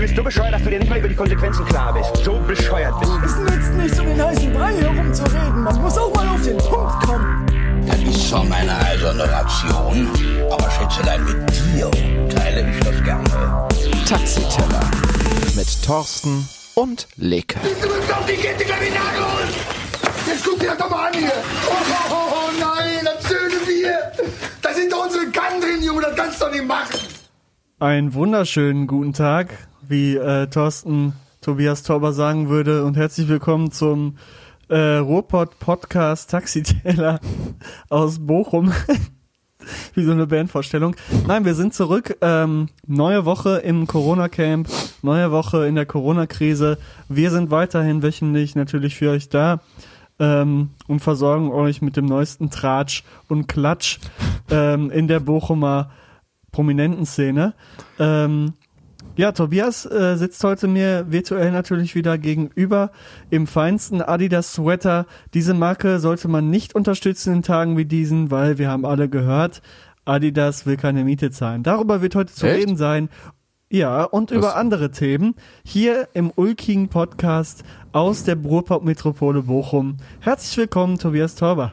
Du bist so bescheuert, dass du dir nicht mal über die Konsequenzen klar bist. So bescheuert bist du. Es nützt nichts, um den heißen Brei herumzureden. Man muss auch mal auf den Punkt kommen. Das ist zwar meine eiserne Ration, aber Schätzelein, mit dir teile ich das gerne. Taxiteller. Mit Thorsten und Leke. Du bist auf die Kette gleich in Nagel holen! Jetzt guck dir das doch mal an hier! Oh, oh, oh, oh nein, das schöne Bier! Da sind doch unsere Kannen drin, Junge, das kannst du doch nicht machen! Einen wunderschönen guten Tag, wie äh, Thorsten Tobias Tauber sagen würde und herzlich willkommen zum äh, Ruhrpott Podcast Taxiteller aus Bochum. wie so eine Bandvorstellung. Nein, wir sind zurück. Ähm, neue Woche im Corona-Camp, neue Woche in der Corona-Krise. Wir sind weiterhin wöchentlich natürlich für euch da ähm, und versorgen euch mit dem neuesten Tratsch und Klatsch ähm, in der Bochumer Prominentenszene. Ähm, ja, Tobias äh, sitzt heute mir virtuell natürlich wieder gegenüber im feinsten Adidas Sweater. Diese Marke sollte man nicht unterstützen in Tagen wie diesen, weil wir haben alle gehört, Adidas will keine Miete zahlen. Darüber wird heute zu Echt? reden sein. Ja, und über andere Themen hier im ulkigen Podcast aus der Ruhrpott-Metropole Bochum. Herzlich willkommen, Tobias Torber.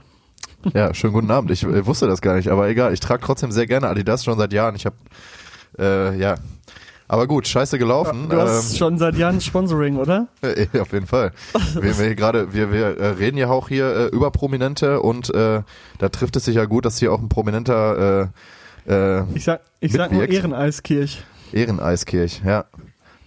Ja, schönen guten Abend. Ich äh, wusste das gar nicht, aber egal. Ich trage trotzdem sehr gerne Adidas schon seit Jahren. Ich habe, äh, ja. Aber gut, scheiße gelaufen. Du hast schon seit Jahren Sponsoring, oder? Ähm, auf jeden Fall. Wir, wir gerade, wir, wir äh, reden ja auch hier äh, über Prominente und äh, da trifft es sich ja gut, dass hier auch ein prominenter äh, äh, Ich sag, ich sag nur. Ehreneiskirch. Ehreneiskirch, ja.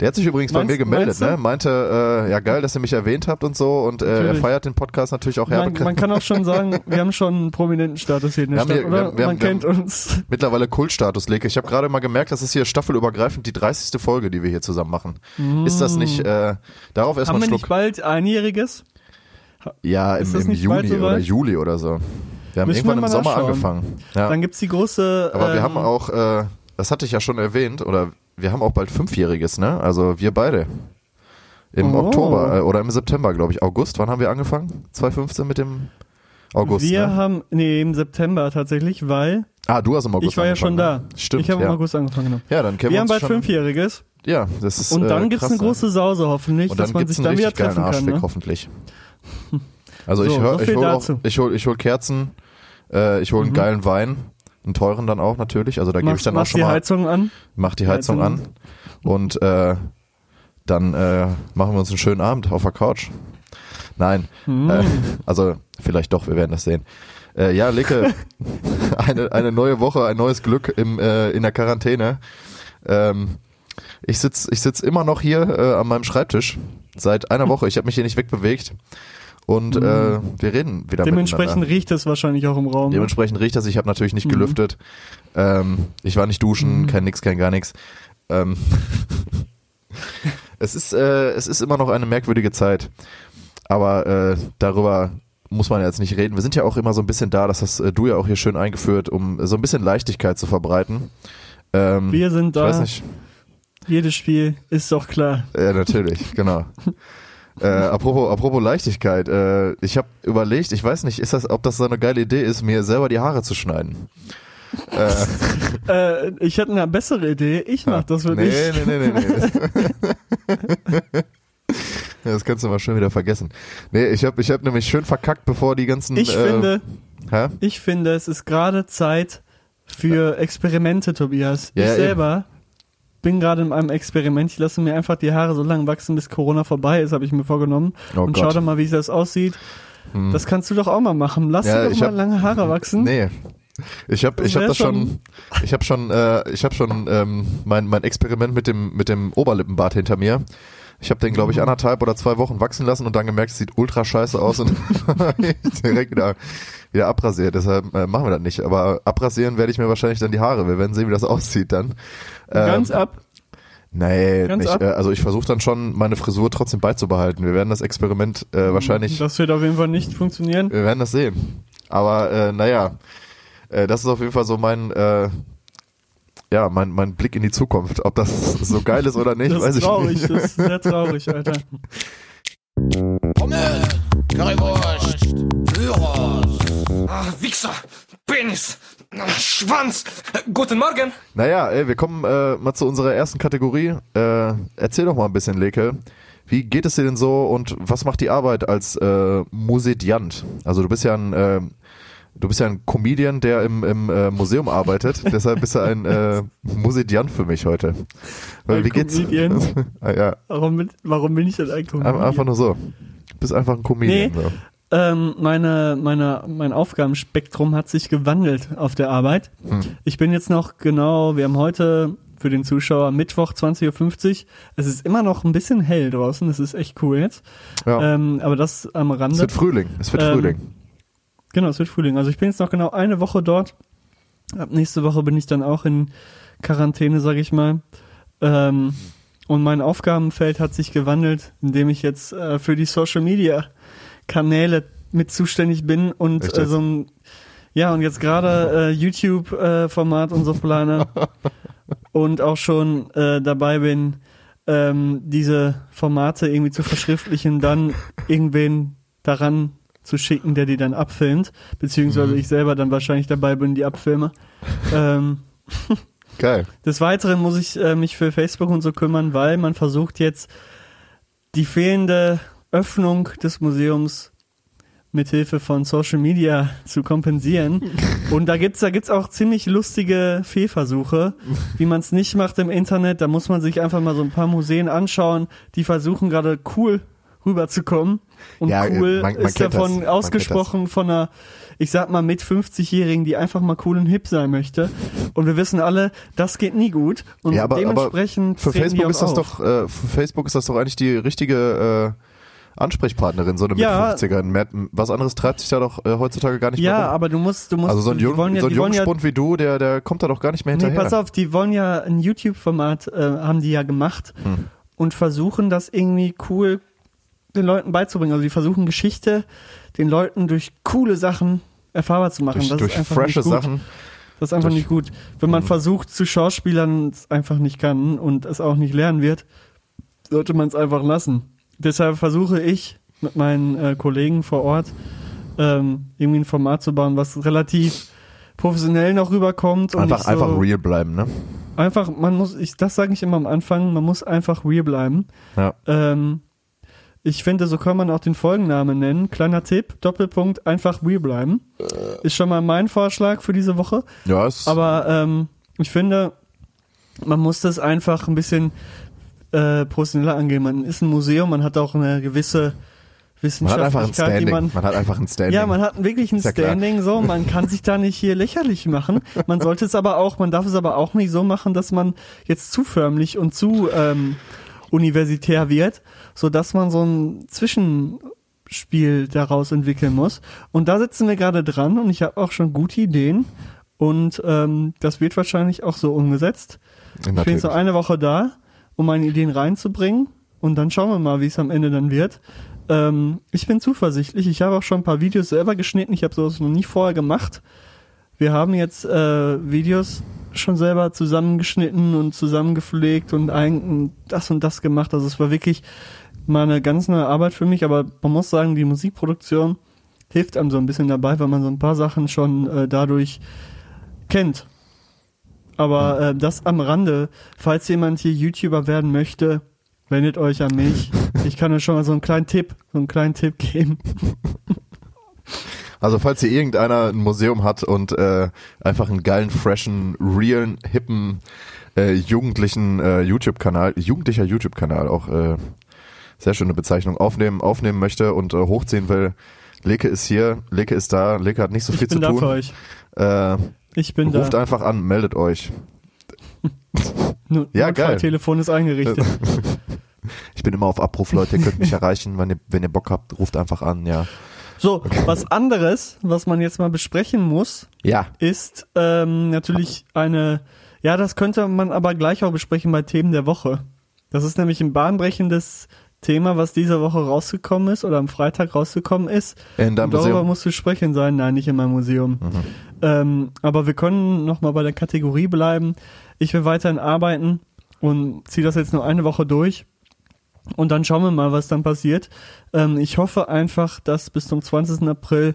Der hat sich übrigens bei Meinst- mir gemeldet, ne? Meinte, äh, ja geil, dass ihr mich erwähnt habt und so und äh, er feiert den Podcast natürlich auch herbe man kann auch schon sagen, wir haben schon einen prominenten Status hier in der Wir haben Stadt, hier- wir oder? haben- wir man haben- wir kennt uns. mittlerweile Kultstatus lege. Ich habe gerade mal gemerkt, das ist hier staffelübergreifend die 30. Folge, die wir hier zusammen machen. Ist das nicht, äh, darauf erstmal Haben einen wir Schluck. nicht bald einjähriges? Ja, im, im Juni soweit? oder Juli oder so. Wir haben Müssen wir irgendwann im Sommer angefangen. Ja. Dann gibt's die große. Aber wir ähm, haben auch, äh, das hatte ich ja schon erwähnt, oder wir haben auch bald Fünfjähriges, ne? Also wir beide. Im Oh. Oktober äh, oder im September, glaube ich. August, wann haben wir angefangen? 2015 mit dem August. Wir ne? haben, nee, im September tatsächlich, weil Ah, du hast im August ich war ja schon da. angefangen, ne? Stimmt, Ich habe ja. im August angefangen. Genau. Ja, dann kennen wir, Wir haben uns bald schon, Fünfjähriges Ja, das ist und dann äh, gibt's krass, eine ne? große Sause hoffentlich, dass man sich dann wieder treffen kann. Ne? hoffentlich. Also So, ich hör, so ich viel hol ich hol, Kerzen, äh, ich hol einen geilen Wein, einen teuren dann auch natürlich. Also da gebe ich dann auch schon die mal, Heizung an. mach die Heizung an Heizung. und äh, dann äh, machen wir uns einen schönen Abend auf der Couch. Nein, Hm. äh, also vielleicht doch, wir werden das sehen. Äh, ja, Licke, eine, eine neue Woche, ein neues Glück im, äh, in der Quarantäne. Ähm, ich sitz, ich sitz immer noch hier äh, an meinem Schreibtisch seit einer Woche. Ich habe mich hier nicht wegbewegt und äh, wir reden wieder. Dementsprechend riecht es wahrscheinlich auch im Raum. ne? Dementsprechend riecht das. Ich habe natürlich Mhm. nicht gelüftet. Ähm, ich war nicht duschen, kein nix, kein gar nichts. Ähm, es ist, äh, es ist immer noch eine merkwürdige Zeit. Aber äh, darüber muss man jetzt nicht reden. Wir sind ja auch immer so ein bisschen da, das hast äh, du ja auch hier schön eingeführt, um so ein bisschen Leichtigkeit zu verbreiten. Ähm, Wir sind ich da. weiß nicht. Jedes Spiel ist doch klar. Ja, natürlich, genau. Äh, apropos, apropos Leichtigkeit, äh, ich habe überlegt, ich weiß nicht, ist das, ob das so eine geile Idee ist, mir selber die Haare zu schneiden. Äh, Äh, ich hätte eine bessere Idee. Ich mach das für nee, dich. nee, nee, nee, nee. Ja, das kannst du mal schön wieder vergessen. Nee, ich habe ich hab nämlich schön verkackt, bevor die ganzen. Ich äh, finde, Hä? ich finde, es ist gerade Zeit für Experimente, Tobias. Ja, ich ja, selber bin gerade in einem Experiment. Ich lasse mir einfach die Haare so lange wachsen, bis Corona vorbei ist, habe ich mir vorgenommen. Oh und Gott. Hm. schau doch mal, wie das aussieht. Das kannst du doch auch mal machen. Lass Ja, dir doch mal hab- lange Haare wachsen. Nee. Ich habe ich hab das schon, ich habe schon, äh, ich habe schon ähm, mein mein Experiment mit dem mit dem Oberlippenbart hinter mir. Ich habe den, Mhm. glaube ich, anderthalb oder zwei Wochen wachsen lassen und dann gemerkt, es sieht ultra scheiße aus und direkt wieder, wieder abrasiert. Deshalb äh, machen wir das nicht. Aber abrasieren werde ich mir wahrscheinlich dann die Haare. Wir werden sehen, wie das aussieht dann. Ähm, Ganz ab. Nee, Ganz nicht, ab? äh, also ich versuche dann schon, meine Frisur trotzdem beizubehalten. Wir werden das Experiment äh, wahrscheinlich, Das wird auf jeden Fall nicht funktionieren. wir werden das sehen. Aber äh, naja, äh, das ist auf jeden Fall so mein, äh, ja, mein, mein Blick in die Zukunft. Ob das so geil ist oder nicht, Das weiß ist traurig, ich nicht. das ist sehr traurig, Alter. Pommes, Currywurst, Gyros. Ah, Wichser, Penis, Schwanz. Guten Morgen. Naja, ey, wir kommen äh, mal zu unserer ersten Kategorie. Äh, erzähl doch mal ein bisschen, Leke. Wie geht es dir denn so und was macht die Arbeit als äh, Musediant? Also du bist ja ein äh, du bist ja ein Comedian, der im, im äh, Museum arbeitet. Deshalb bist du ein äh, Musediant für mich heute. Weil Ein wie geht's? Comedian? Ah, ja, Warum bin, warum bin ich denn ein ein- Comedian? einfach nur so. Du bist einfach ein Comedian. Nee. So. Ähm, meine, meine, mein Aufgabenspektrum hat sich gewandelt auf der Arbeit. Hm. Ich bin jetzt noch genau, wir haben heute für den Zuschauer Mittwoch 20.50 Uhr. Es ist immer noch ein bisschen hell draußen, das ist echt cool jetzt. Ja. Ähm, aber das am Rande. es wird Frühling. Es wird ähm, Frühling. Genau, es wird Frühling. Also ich bin jetzt noch genau eine Woche dort. Ab nächste Woche bin ich dann auch in Quarantäne, sag ich mal. Ähm, und mein Aufgabenfeld hat sich gewandelt, indem ich jetzt äh, für die Social Media Kanäle mit zuständig bin und Echt äh, so ein ja und jetzt gerade äh, YouTube äh, Format und so plane und auch schon äh, dabei bin ähm, diese Formate irgendwie zu verschriftlichen, dann irgendwen daran zu schicken, der die dann abfilmt, beziehungsweise ich selber dann wahrscheinlich dabei bin, die abfilme. ähm, Geil. des Weiteren muss ich äh, mich für Facebook und so kümmern, weil man versucht jetzt die fehlende Öffnung des Museums mithilfe von Social Media zu kompensieren. Und da gibt's da gibt's auch ziemlich lustige Fehlversuche, wie man es nicht macht im Internet. Da muss man sich einfach mal so ein paar Museen anschauen, die versuchen gerade cool rüberzukommen. Und Ja, cool man- man ist das. davon kennt ausgesprochen von einer, ich sag mal, mit 50-Jährigen, die einfach mal cool und hip sein möchte. Und wir wissen alle, das geht nie gut. Und Ja, aber, aber dementsprechend für treten die Facebook ist das auf. doch, äh, für Facebook ist das doch eigentlich die richtige äh, Ansprechpartnerin, so eine Ja. mit 50er. Mehr- Was anderes treibt sich da doch äh, heutzutage gar nicht Ja, mehr rum. aber du musst, du musst, Also so ein, Jung, ja, so ein ja, Jungspund wie du, der, der kommt da doch gar nicht mehr nee, hinterher. pass auf, die wollen ja ein YouTube-Format, äh, haben die ja gemacht Hm. und versuchen das irgendwie cool den Leuten beizubringen. Also die versuchen Geschichte den Leuten durch coole Sachen erfahrbar zu machen. durch das durch ist einfach frische nicht gut. Sachen. Das ist einfach durch- nicht gut. Wenn man Mhm. versucht zu Schauspielern es einfach nicht kann und es auch nicht lernen wird, sollte man es einfach lassen. Deshalb versuche ich mit meinen äh, Kollegen vor Ort ähm, irgendwie ein Format zu bauen, was relativ professionell noch rüberkommt und Einfach, so, einfach real bleiben, ne? einfach man muss ich das sage ich immer am Anfang, man muss einfach real bleiben. Ja. Ähm, ich finde, so kann man auch den Folgennamen nennen. Kleiner Tipp, Doppelpunkt, einfach real bleiben. Ist schon mal mein Vorschlag für diese Woche. Ja, es, Aber ähm, ich finde, man muss das einfach ein bisschen äh, professioneller angehen. Man ist ein Museum, man hat auch eine gewisse man hat einfach ein Wissenschaftlichkeit, man Man hat einfach ein Standing. ja, man hat wirklich ein ja klar. Standing, so, man kann sich da nicht hier lächerlich machen. Man sollte es aber auch, man darf es aber auch nicht so machen, dass man jetzt zu förmlich und zu ähm, universitär wird, so dass man so ein Zwischenspiel daraus entwickeln muss. Und da sitzen wir gerade dran und ich habe auch schon gute Ideen und ähm, das wird wahrscheinlich auch so umgesetzt. Ich bin Natürlich. so eine Woche da, um meine Ideen reinzubringen und dann schauen wir mal, wie es am Ende dann wird. Ähm, ich bin zuversichtlich. Ich habe auch schon ein paar Videos selber geschnitten. Ich habe sowas noch nie vorher gemacht. Wir haben jetzt äh, Videos schon selber zusammengeschnitten und zusammengepflegt und ein, das und das gemacht. Also es war wirklich mal eine ganz neue Arbeit für mich. Aber man muss sagen, die Musikproduktion hilft einem so ein bisschen dabei, weil man so ein paar Sachen schon äh, dadurch kennt. Aber äh, das am Rande, falls jemand hier YouTuber werden möchte, wendet euch an mich. Ich kann euch schon mal so einen kleinen Tipp, so einen kleinen Tipp geben. Also falls hier irgendeiner ein Museum hat und äh, einfach einen geilen, freshen, realen, hippen, äh, jugendlichen äh, YouTube-Kanal, jugendlicher YouTube-Kanal, auch äh, sehr schöne Bezeichnung, aufnehmen, aufnehmen möchte und äh, hochziehen will. Leke ist hier, Leke ist da, Leke hat nicht so Ich viel bin zu tun. euch. Äh, Ich bin ruft da. einfach an, meldet euch. Ja, geil. Telefon ist eingerichtet. Ich bin immer auf Abruf, Leute, ihr könnt mich erreichen, wenn ihr, wenn ihr Bock habt, ruft einfach an, ja. So, was anderes, was man jetzt mal besprechen muss, Ja. ist ähm, natürlich eine Ja, das könnte man aber gleich auch besprechen bei Themen der Woche. Das ist nämlich ein bahnbrechendes Thema, was diese Woche rausgekommen ist oder am Freitag rausgekommen ist. In deinem darüber Museum. musst du sprechen sein. Nein, nicht in meinem Museum. Ähm, aber wir können nochmal bei der Kategorie bleiben. Ich will weiterhin arbeiten und ziehe das jetzt nur eine Woche durch. Und dann schauen wir mal, was dann passiert. Ähm, ich hoffe einfach, dass bis zum 20. April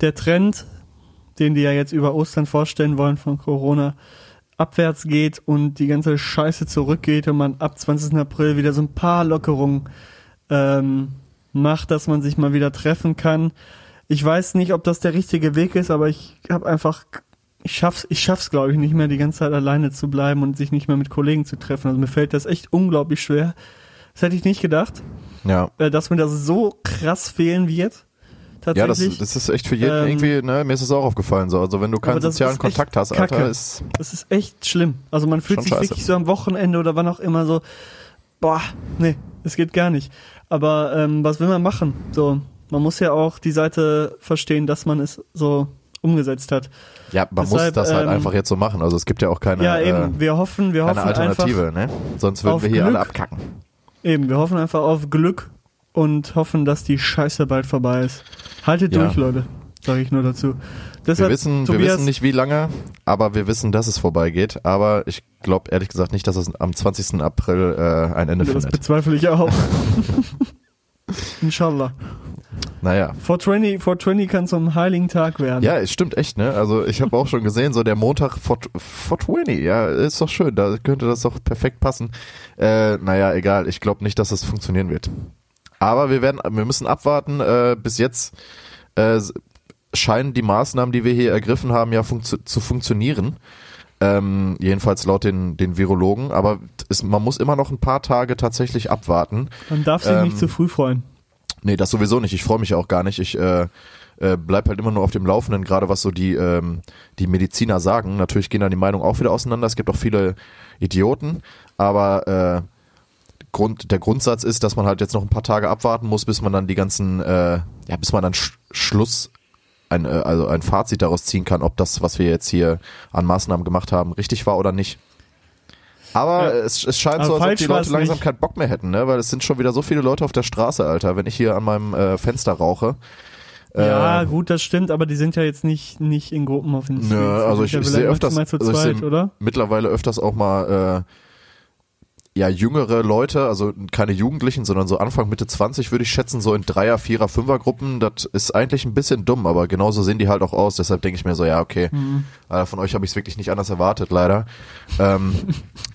der Trend, den die ja jetzt über Ostern vorstellen wollen von Corona, abwärts geht und die ganze Scheiße zurückgeht und man ab 20. April wieder so ein paar Lockerungen ähm, macht, dass man sich mal wieder treffen kann. Ich weiß nicht, ob das der richtige Weg ist, aber ich habe einfach, ich schaff's, ich schaff's, glaube ich, nicht mehr die ganze Zeit alleine zu bleiben und sich nicht mehr mit Kollegen zu treffen. Also mir fällt das echt unglaublich schwer. Das hätte ich nicht gedacht, Ja. äh, dass mir das so krass fehlen wird. Ja, das, Tatsächlich. das ist echt für jeden Ähm, irgendwie, ne, mir ist es auch aufgefallen so. Also wenn du keinen sozialen Kontakt hast, Kacke. Alter, ist. Das ist echt schlimm. Also man fühlt sich scheiße. wirklich so am Wochenende oder wann auch immer so, boah, nee, es geht gar nicht. Aber ähm, was will man machen? So, man muss ja auch die Seite verstehen, dass man es so umgesetzt hat. Ja, man Deshalb, muss das halt ähm, einfach jetzt so machen. Also es gibt ja auch keine, ja, eben, äh, wir hoffen, wir keine hoffen Alternative, einfach, ne? Sonst würden wir hier alle Glück. abkacken. eben, wir hoffen einfach auf Glück und hoffen, dass die Scheiße bald vorbei ist. Haltet Ja. durch, Leute, sage ich nur dazu. Wir Deshalb, wissen, wir Tobias, wissen nicht wie lange, aber wir wissen, dass es vorbeigeht. Aber ich glaube ehrlich gesagt nicht, dass es am 20. April äh, ein Ende Das findet. bezweifle ich auch. Inshallah. Naja. 420, 420 kann zum heiligen Tag werden. Ja, es stimmt echt, ne? Also ich habe auch schon gesehen, so der Montag 4- 420, ja, ist doch schön, da könnte das doch perfekt passen. Äh, naja, egal, ich glaube nicht, dass es funktionieren wird. Aber wir werden, wir müssen abwarten, äh, bis jetzt äh, scheinen die Maßnahmen, die wir hier ergriffen haben, ja funktio zu funktionieren. Ähm, jedenfalls laut den, den Virologen, aber es, man muss immer noch ein paar Tage tatsächlich abwarten. Man darf sich Ähm, nicht zu früh freuen. Nee, das sowieso nicht. Ich freue mich auch gar nicht. Ich äh, äh, bleib halt immer nur auf dem Laufenden, gerade was so die, ähm, die Mediziner sagen. Natürlich gehen da die Meinungen auch wieder auseinander. Es gibt auch viele Idioten, aber äh, Grund, der Grundsatz ist, dass man halt jetzt noch ein paar Tage abwarten muss, bis man dann die ganzen, äh, ja, bis man dann Sch Schluss, ein, äh, also ein Fazit daraus ziehen kann, ob das, was wir jetzt hier an Maßnahmen gemacht haben, richtig war oder nicht. Aber Ja. es, es scheint Aber so, als ob die Leute langsam nicht. keinen Bock mehr hätten, ne? Weil es sind schon wieder so viele Leute auf der Straße, Alter. Wenn ich hier an meinem äh, Fenster rauche. ja, äh, gut, das stimmt, aber die sind ja jetzt nicht, nicht in Gruppen auf den Nö, also ich, ich sehe öfters, also ich oder? mittlerweile öfters auch mal äh, ja jüngere Leute, also keine Jugendlichen, sondern so Anfang Mitte 20 würde ich schätzen, so in Dreier, Vierer, Fünfer Gruppen. Das ist eigentlich ein bisschen dumm, aber genauso sehen die halt auch aus. Deshalb denke ich mir so, ja okay, Mhm. äh, von euch habe ich es wirklich nicht anders erwartet, leider. ähm,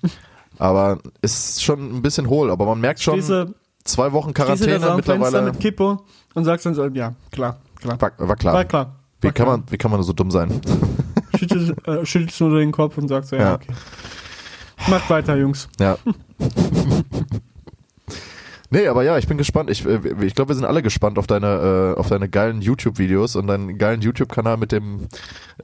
aber ist schon ein bisschen hohl, aber man merkt schon, Stehst zwei Wochen Quarantäne mittlerweile. mit Kippo und sagst dann so, ja, klar, klar. War, war klar. War klar. Wie War kann klar. man, wie kann man so dumm sein? Schüttelst, äh, schüttelst nur den Kopf und sagst so, ja, Ja. okay. Macht weiter, Jungs. Ja. nee, aber ja, ich bin gespannt. Ich, äh, ich glaube, wir sind alle gespannt auf deine, äh, auf deine geilen YouTube-Videos und deinen geilen YouTube-Kanal mit dem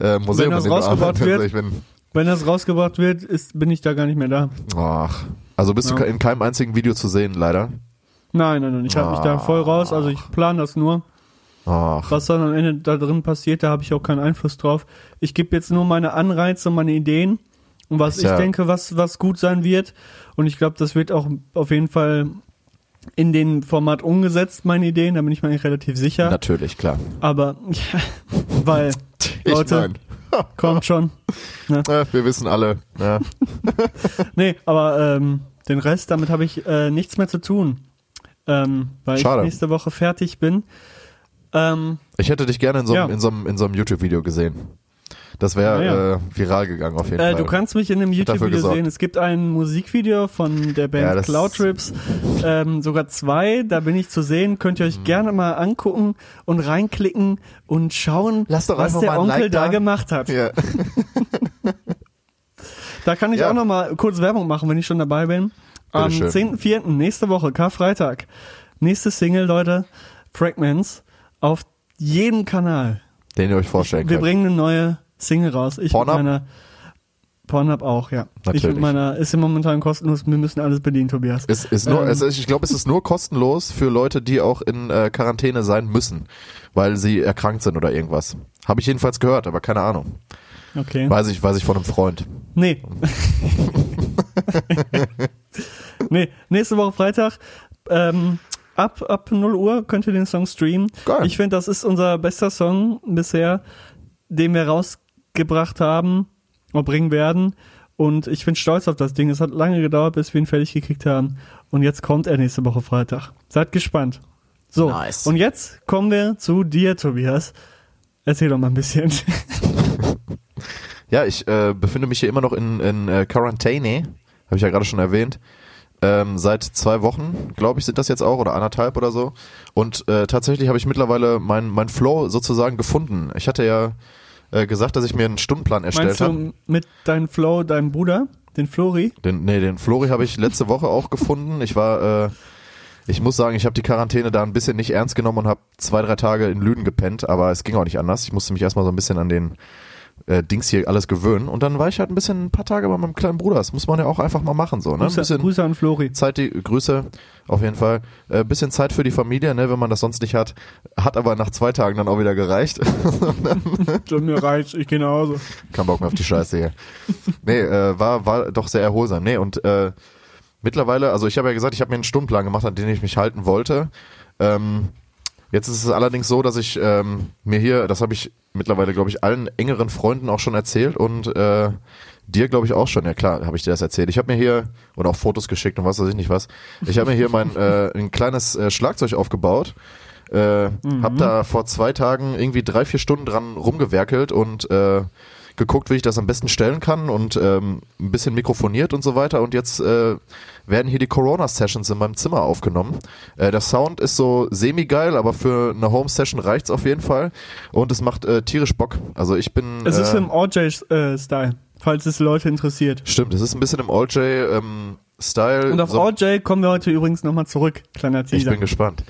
äh, Museum. Wenn das rausgebracht wird. Bin, Wenn das rausgebracht wird, ist, bin ich da gar nicht mehr da. ach, also bist Ja. du in keinem einzigen Video zu sehen, leider. Nein, nein, nein, ich habe mich da voll raus, also ich plane das nur. Ach, Was dann am Ende da drin passiert, da habe ich auch keinen Einfluss drauf. Ich gebe jetzt nur meine Anreize, meine Ideen und was Ist ich ja- denke, was, was gut sein wird. Und ich glaube, das wird auch auf jeden Fall in den Format umgesetzt, meine Ideen, da bin ich mir eigentlich relativ sicher. natürlich, klar. Aber, ja, weil, Leute, kommt schon. äh, wir wissen alle. Ja. Nee, aber ähm, den Rest, damit habe ich äh, nichts mehr zu tun. Ähm, weil Schade. ich nächste Woche fertig bin. Ähm, Ich hätte dich gerne in so einem, Ja. in so einem, in so einem YouTube-Video gesehen. Das wäre Ah, ja. äh, viral gegangen auf jeden Äh, Fall. du kannst mich in einem YouTube-Video sehen. Es gibt ein Musikvideo von der Ja, Band das- Cloud Trips, ähm, sogar zwei. Da bin ich zu sehen. Könnt ihr euch gerne mal angucken und reinklicken und schauen, was der Onkel Like da da. gemacht hat. ja. Da kann ich Ja. auch noch mal kurz Werbung machen, wenn ich schon dabei bin. Am Bitteschön. 10.4. nächste Woche, Karfreitag. Nächste Single, Leute, Fragments auf jedem Kanal. Den ihr euch vorstellen Wir könnt. bringen eine neue Single raus. Ich Pornhub? mit meiner Pornhub auch, ja. Ich Natürlich. mit meiner ist ja momentan kostenlos. Wir müssen alles bedienen, Tobias. Es ist nur, Ähm, es ist, ich glaube, es ist nur kostenlos für Leute, die auch in äh, Quarantäne sein müssen, weil sie erkrankt sind oder irgendwas. Habe ich jedenfalls gehört, aber keine Ahnung. Okay. Weiß ich, weiß ich von einem Freund. Nee. nee, nächste Woche Freitag. Ähm, ab, ab 0 Uhr könnt ihr den Song streamen. Geil. Ich finde, das ist unser bester Song bisher, den wir rausgebracht haben oder bringen werden. Und ich bin stolz auf das Ding. Es hat lange gedauert, bis wir ihn fertig gekriegt haben. Und jetzt kommt er nächste Woche Freitag. Seid gespannt. So, Nice. und jetzt kommen wir zu dir, Tobias. Erzähl doch mal ein bisschen. Ja, ich äh, befinde mich hier immer noch in, in äh, Quarantäne, habe ich ja gerade schon erwähnt. Ähm, seit zwei Wochen, glaube ich, sind das jetzt auch oder anderthalb oder so. Und äh, tatsächlich habe ich mittlerweile mein, mein Flow sozusagen gefunden. Ich hatte ja äh, gesagt, dass ich mir einen Stundenplan erstellt habe. du mit deinem Flo, deinem Bruder, den Flori? Den, nee, den Flori habe ich letzte Woche auch gefunden. Ich war, äh, ich muss sagen, ich habe die Quarantäne da ein bisschen nicht ernst genommen und habe zwei, drei Tage in Lüden gepennt, aber es ging auch nicht anders. Ich musste mich erstmal so ein bisschen an den äh, Dings hier alles gewöhnen und dann war ich halt ein bisschen ein paar Tage bei meinem kleinen Bruder. Das muss man ja auch einfach mal machen, so, ne? Ein Grüße, bisschen Grüße an Flori. Zeit, die Grüße auf jeden Fall. Äh, bisschen Zeit für die Familie, ne, wenn man das sonst nicht hat. Hat aber nach zwei Tagen dann auch wieder gereicht. So, mir reicht's, ich gehe nach Hause. Kein Bock mehr auf die Scheiße hier. Nee, äh, war, war doch sehr erholsam. Nee, und äh, mittlerweile, also ich habe ja gesagt, ich habe mir einen Stundenplan gemacht, an den ich mich halten wollte. Ähm, jetzt ist es allerdings so, dass ich ähm, mir hier, das habe ich mittlerweile, glaube ich, allen engeren Freunden auch schon erzählt und äh, dir, glaube ich, auch schon. Ja klar, habe ich dir das erzählt. Ich habe mir hier, oder auch Fotos geschickt und was weiß ich nicht was. Ich habe mir hier mein äh, ein kleines äh, Schlagzeug aufgebaut. Äh, Hab da vor zwei Tagen irgendwie drei, vier Stunden dran rumgewerkelt und äh, geguckt, wie ich das am besten stellen kann und ähm, ein bisschen mikrofoniert und so weiter. Und jetzt äh, werden hier die Corona-Sessions in meinem Zimmer aufgenommen. Äh, der Sound ist so semi-geil, aber für eine Home-Session reicht's auf jeden Fall. Und es macht äh, tierisch Bock. Also ich bin... Es ist äh, im OJ-Style, falls es Leute interessiert. Stimmt, es ist ein bisschen im OJ-Style. Und auf so, OJ kommen wir heute übrigens nochmal zurück. Kleiner Ich Teaser. bin gespannt.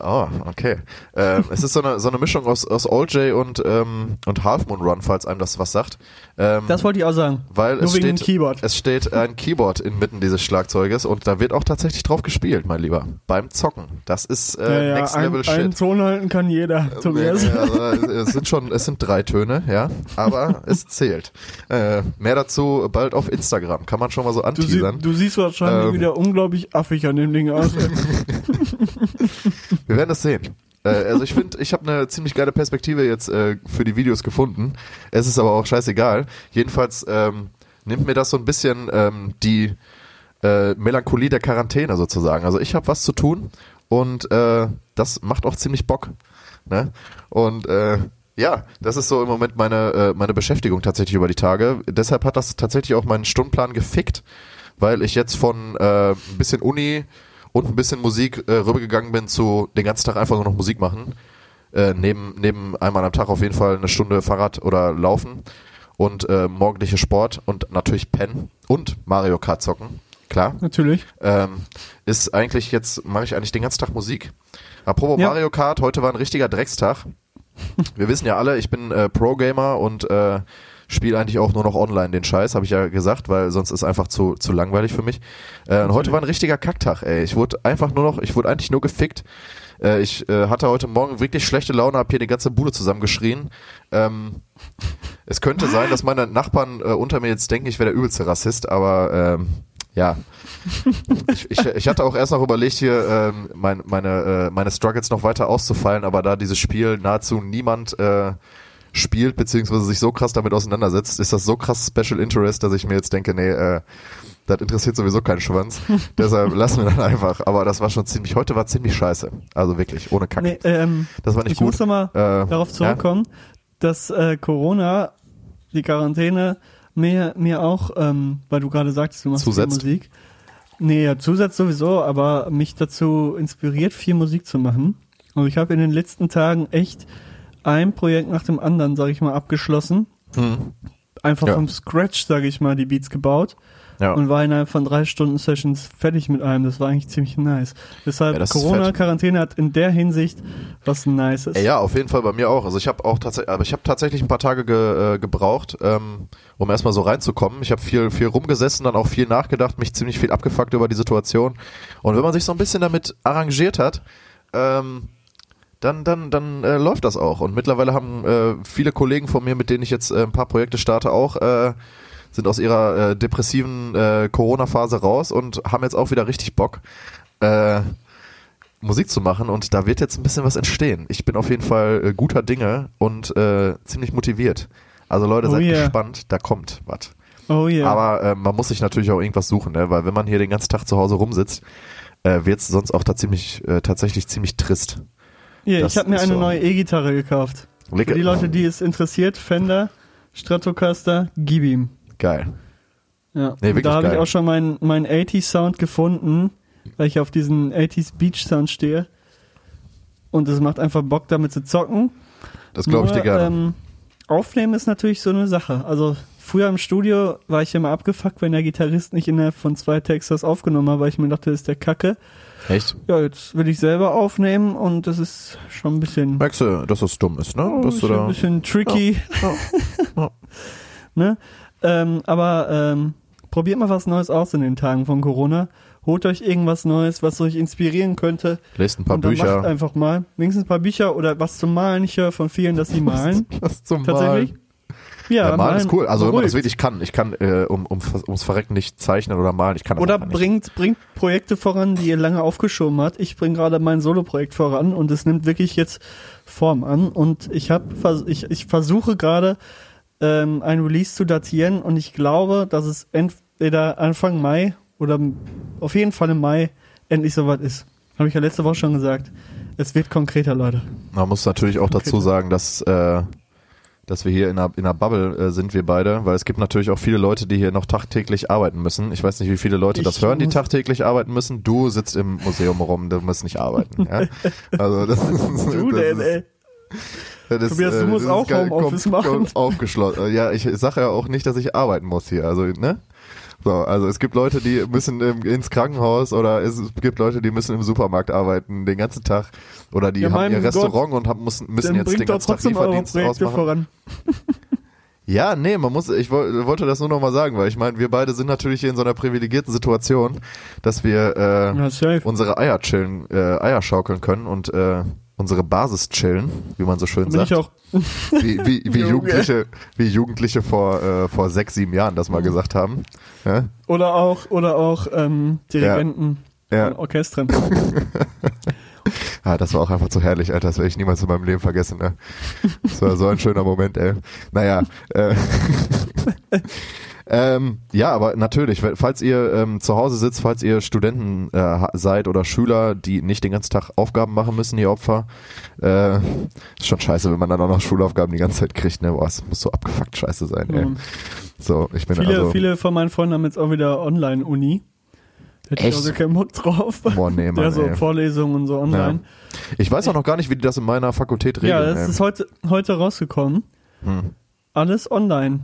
Oh, okay. Ähm, es ist so eine, so eine Mischung aus, aus Old J und, ähm, und Half Moon Run, falls einem das was sagt. Ähm, Das wollte ich auch sagen. weil Nur es wegen steht, Keyboard. es steht ein Keyboard inmitten dieses Schlagzeuges und da wird auch tatsächlich drauf gespielt, mein Lieber. Beim Zocken. Das ist äh, ja, ja, Next ein, Level Shit. einen Ton halten kann jeder, Tobias. Nee, nee, also, es sind schon, es sind drei Töne, ja, aber es zählt. Äh, mehr dazu bald auf Instagram, kann man schon mal so Du, sie, anteasern. du siehst wahrscheinlich Ähm. wieder unglaublich affig an dem Ding aus. Wir werden es sehen. Äh, also ich finde, ich habe eine ziemlich geile Perspektive jetzt äh, für die Videos gefunden. Es ist aber auch scheißegal. Jedenfalls ähm, nimmt mir das so ein bisschen ähm, die äh, Melancholie der Quarantäne sozusagen. Also ich habe was zu tun und äh, das macht auch ziemlich Bock. Ne? Und äh, ja, das ist so im Moment meine, äh, meine Beschäftigung tatsächlich über die Tage. Deshalb hat das tatsächlich auch meinen Stundenplan gefickt, weil ich jetzt von ein bisschen Uni und ein bisschen Musik äh, rübergegangen bin zu den ganzen Tag einfach nur noch Musik machen. Äh, neben, neben einmal am Tag auf jeden Fall eine Stunde Fahrrad oder Laufen und äh, morgendliche Sport und natürlich Pen und Mario Kart zocken. Klar. Natürlich. Ähm, ist eigentlich jetzt, mache ich eigentlich den ganzen Tag Musik. Apropos Ja. Mario Kart, heute war ein richtiger Dreckstag. Wir wissen ja alle, ich bin äh, Pro-Gamer und äh, spiele eigentlich auch nur noch online den Scheiß, habe ich ja gesagt, weil sonst ist einfach zu, zu langweilig für mich. Äh, und heute war ein richtiger Kacktag, ey. Ich wurde einfach nur noch, ich wurde eigentlich nur gefickt. Äh, ich äh, hatte heute Morgen wirklich schlechte Laune, hab hier die ganze Bude zusammengeschrien. Ähm, es könnte sein, dass meine Nachbarn äh, unter mir jetzt denken, ich wäre der übelste Rassist, aber ähm, ja. ich, ich, ich hatte auch erst noch überlegt, hier ähm, mein, meine, äh, meine Struggles noch weiter auszufallen, aber da dieses Spiel nahezu niemand äh, spielt, beziehungsweise sich so krass damit auseinandersetzt, ist das so krass Special Interest, dass ich mir jetzt denke, nee, äh, das interessiert sowieso keinen Schwanz. Deshalb lassen wir dann einfach. Aber das war schon ziemlich, heute war ziemlich scheiße. Also wirklich, ohne Kack. Nee, ähm, Das war nicht ich gut. muss nochmal Äh, darauf zurückkommen, dass äh, Corona, die Quarantäne, mir, mir auch, ähm, weil du gerade sagtest, du machst Zusetzt? viel Musik. Nee, ja, zusetzt sowieso, aber mich dazu inspiriert, viel Musik zu machen. Und ich habe in den letzten Tagen echt ein Projekt nach dem anderen, sage ich mal, abgeschlossen. Hm. Einfach Ja. vom Scratch, sage ich mal, die Beats gebaut. Ja. Und war innerhalb von drei Stunden Sessions fertig mit einem. Das war eigentlich ziemlich nice. Deshalb Ja, Corona-Quarantäne hat in der Hinsicht was Nices. Ey, ja, auf jeden Fall bei mir auch. Also ich habe auch tatsächlich, aber ich habe tatsächlich ein paar Tage ge, äh, gebraucht, ähm, um erstmal so reinzukommen. Ich habe viel, viel rumgesessen, dann auch viel nachgedacht, mich ziemlich viel abgefuckt über die Situation. Und wenn man sich so ein bisschen damit arrangiert hat, ähm, dann, dann, dann äh, läuft das auch. Und mittlerweile haben äh, viele Kollegen von mir, mit denen ich jetzt äh, ein paar Projekte starte, auch äh, sind aus ihrer äh, depressiven äh, Corona-Phase raus und haben jetzt auch wieder richtig Bock, äh, Musik zu machen. Und da wird jetzt ein bisschen was entstehen. Ich bin auf jeden Fall äh, guter Dinge und äh, ziemlich motiviert. Also Leute, Oh seid yeah. gespannt, da kommt was. Oh yeah. Aber äh, man muss sich natürlich auch irgendwas suchen, ne? weil wenn man hier den ganzen Tag zu Hause rumsitzt, äh, wird es sonst auch tatsächlich, äh, tatsächlich ziemlich trist. Hier, das ich habe mir eine so. neue E-Gitarre gekauft. Licke- Für die Leute, die es interessiert, Fender, Stratocaster, gib ihm. Geil. Ja. Nee, da habe ich auch schon meinen mein 80s Sound gefunden, weil ich auf diesen 80s Beach Sound stehe. Und es macht einfach Bock, damit zu zocken. Das glaube ich dir gerne. Ähm, aufnehmen ist natürlich so eine Sache. Also früher im Studio war ich immer abgefuckt, wenn der Gitarrist nicht innerhalb von zwei Takes das aufgenommen hat, weil ich mir dachte, das ist der Kacke. Echt? Ja, jetzt will ich selber aufnehmen und das ist schon ein bisschen, Merkst du, dass das dumm ist, ne? oh, dass du bisschen, da, bisschen tricky. ne? Ähm, aber ähm, probiert mal was Neues aus in den Tagen von Corona. Holt euch irgendwas Neues, was euch inspirieren könnte. lest ein paar und dann Bücher. macht einfach mal. Wenigstens ein paar Bücher oder was zum Malen. Ich höre von vielen, dass sie malen. Was zum Tatsächlich. Malen. Ja, Ja, malen ist cool. Also wenn man das beruhigt. wirklich kann. Ich kann äh, um, um, ums Verrecken nicht zeichnen oder malen. Ich kann das Oder bringt, bringt Projekte voran, die ihr lange aufgeschoben habt. Ich bringe gerade mein Solo-Projekt voran und es nimmt wirklich jetzt Form an. Und ich habe, ich, ich versuche gerade ähm, ein Release zu datieren und ich glaube, dass es entweder Anfang Mai oder auf jeden Fall im Mai endlich soweit ist. Habe ich ja letzte Woche schon gesagt. Es wird konkreter, Leute. Man muss natürlich auch dazu Okay. sagen, dass, äh, dass wir hier in einer, in einer Bubble äh, sind, wir beide, weil es gibt natürlich auch viele Leute, die hier noch tagtäglich arbeiten müssen. Ich weiß nicht, wie viele Leute das Ich hören, die tagtäglich arbeiten müssen. Du sitzt im Museum rum, du musst nicht arbeiten. Ja? Also das ist, Du das denn, ist, ey. Das, Tobias, du äh, musst das auch Homeoffice machen. Aufgeschlossen. Ja, ich sage ja auch nicht, dass ich arbeiten muss hier. Also, ne? So, also es gibt Leute, die müssen ähm, ins Krankenhaus oder es gibt Leute, die müssen im Supermarkt arbeiten den ganzen Tag oder die Ja, haben ihr mein Restaurant und haben, müssen, müssen jetzt den ganzen Tag Lieferdienst ausmachen. voran. Ja, nee, man muss, ich woll, wollte das nur noch mal sagen, weil ich meine, wir beide sind natürlich hier in so einer privilegierten Situation, dass wir äh, Ja, unsere Eier chillen, äh, Eier schaukeln können und äh, unsere Basis chillen, wie man so schön Bin sagt. ich auch. wie, wie, wie. Jugendliche, wie Jugendliche vor, äh, vor sechs, sieben Jahren das mal gesagt haben. Ja? Oder auch, oder auch ähm, Dirigenten Ja. von Orchestern. Ah, das war auch einfach zu herrlich, Alter. Das werde ich niemals in meinem Leben vergessen. Ne? Das war so ein schöner Moment, ey. Naja. Äh, ähm, ja, aber natürlich, falls ihr ähm, zu Hause sitzt, falls ihr Studenten äh, seid oder Schüler, die nicht den ganzen Tag Aufgaben machen müssen, ihr Opfer, äh, ist schon scheiße, wenn man dann auch noch Schulaufgaben die ganze Zeit kriegt. Ne? Boah, es muss so abgefuckt scheiße sein, ey. Mhm. So, ich bin Viele, also... viele von meinen Freunden haben jetzt auch wieder Online-Uni. Hätte ich Echt? auch gar keinen Bock drauf. Boah, nee, Mann, ja, so ey. Vorlesungen und so online. Ich weiß auch noch gar nicht, wie die das in meiner Fakultät regeln. Ja, das ey. ist heute, heute rausgekommen. Hm. Alles online.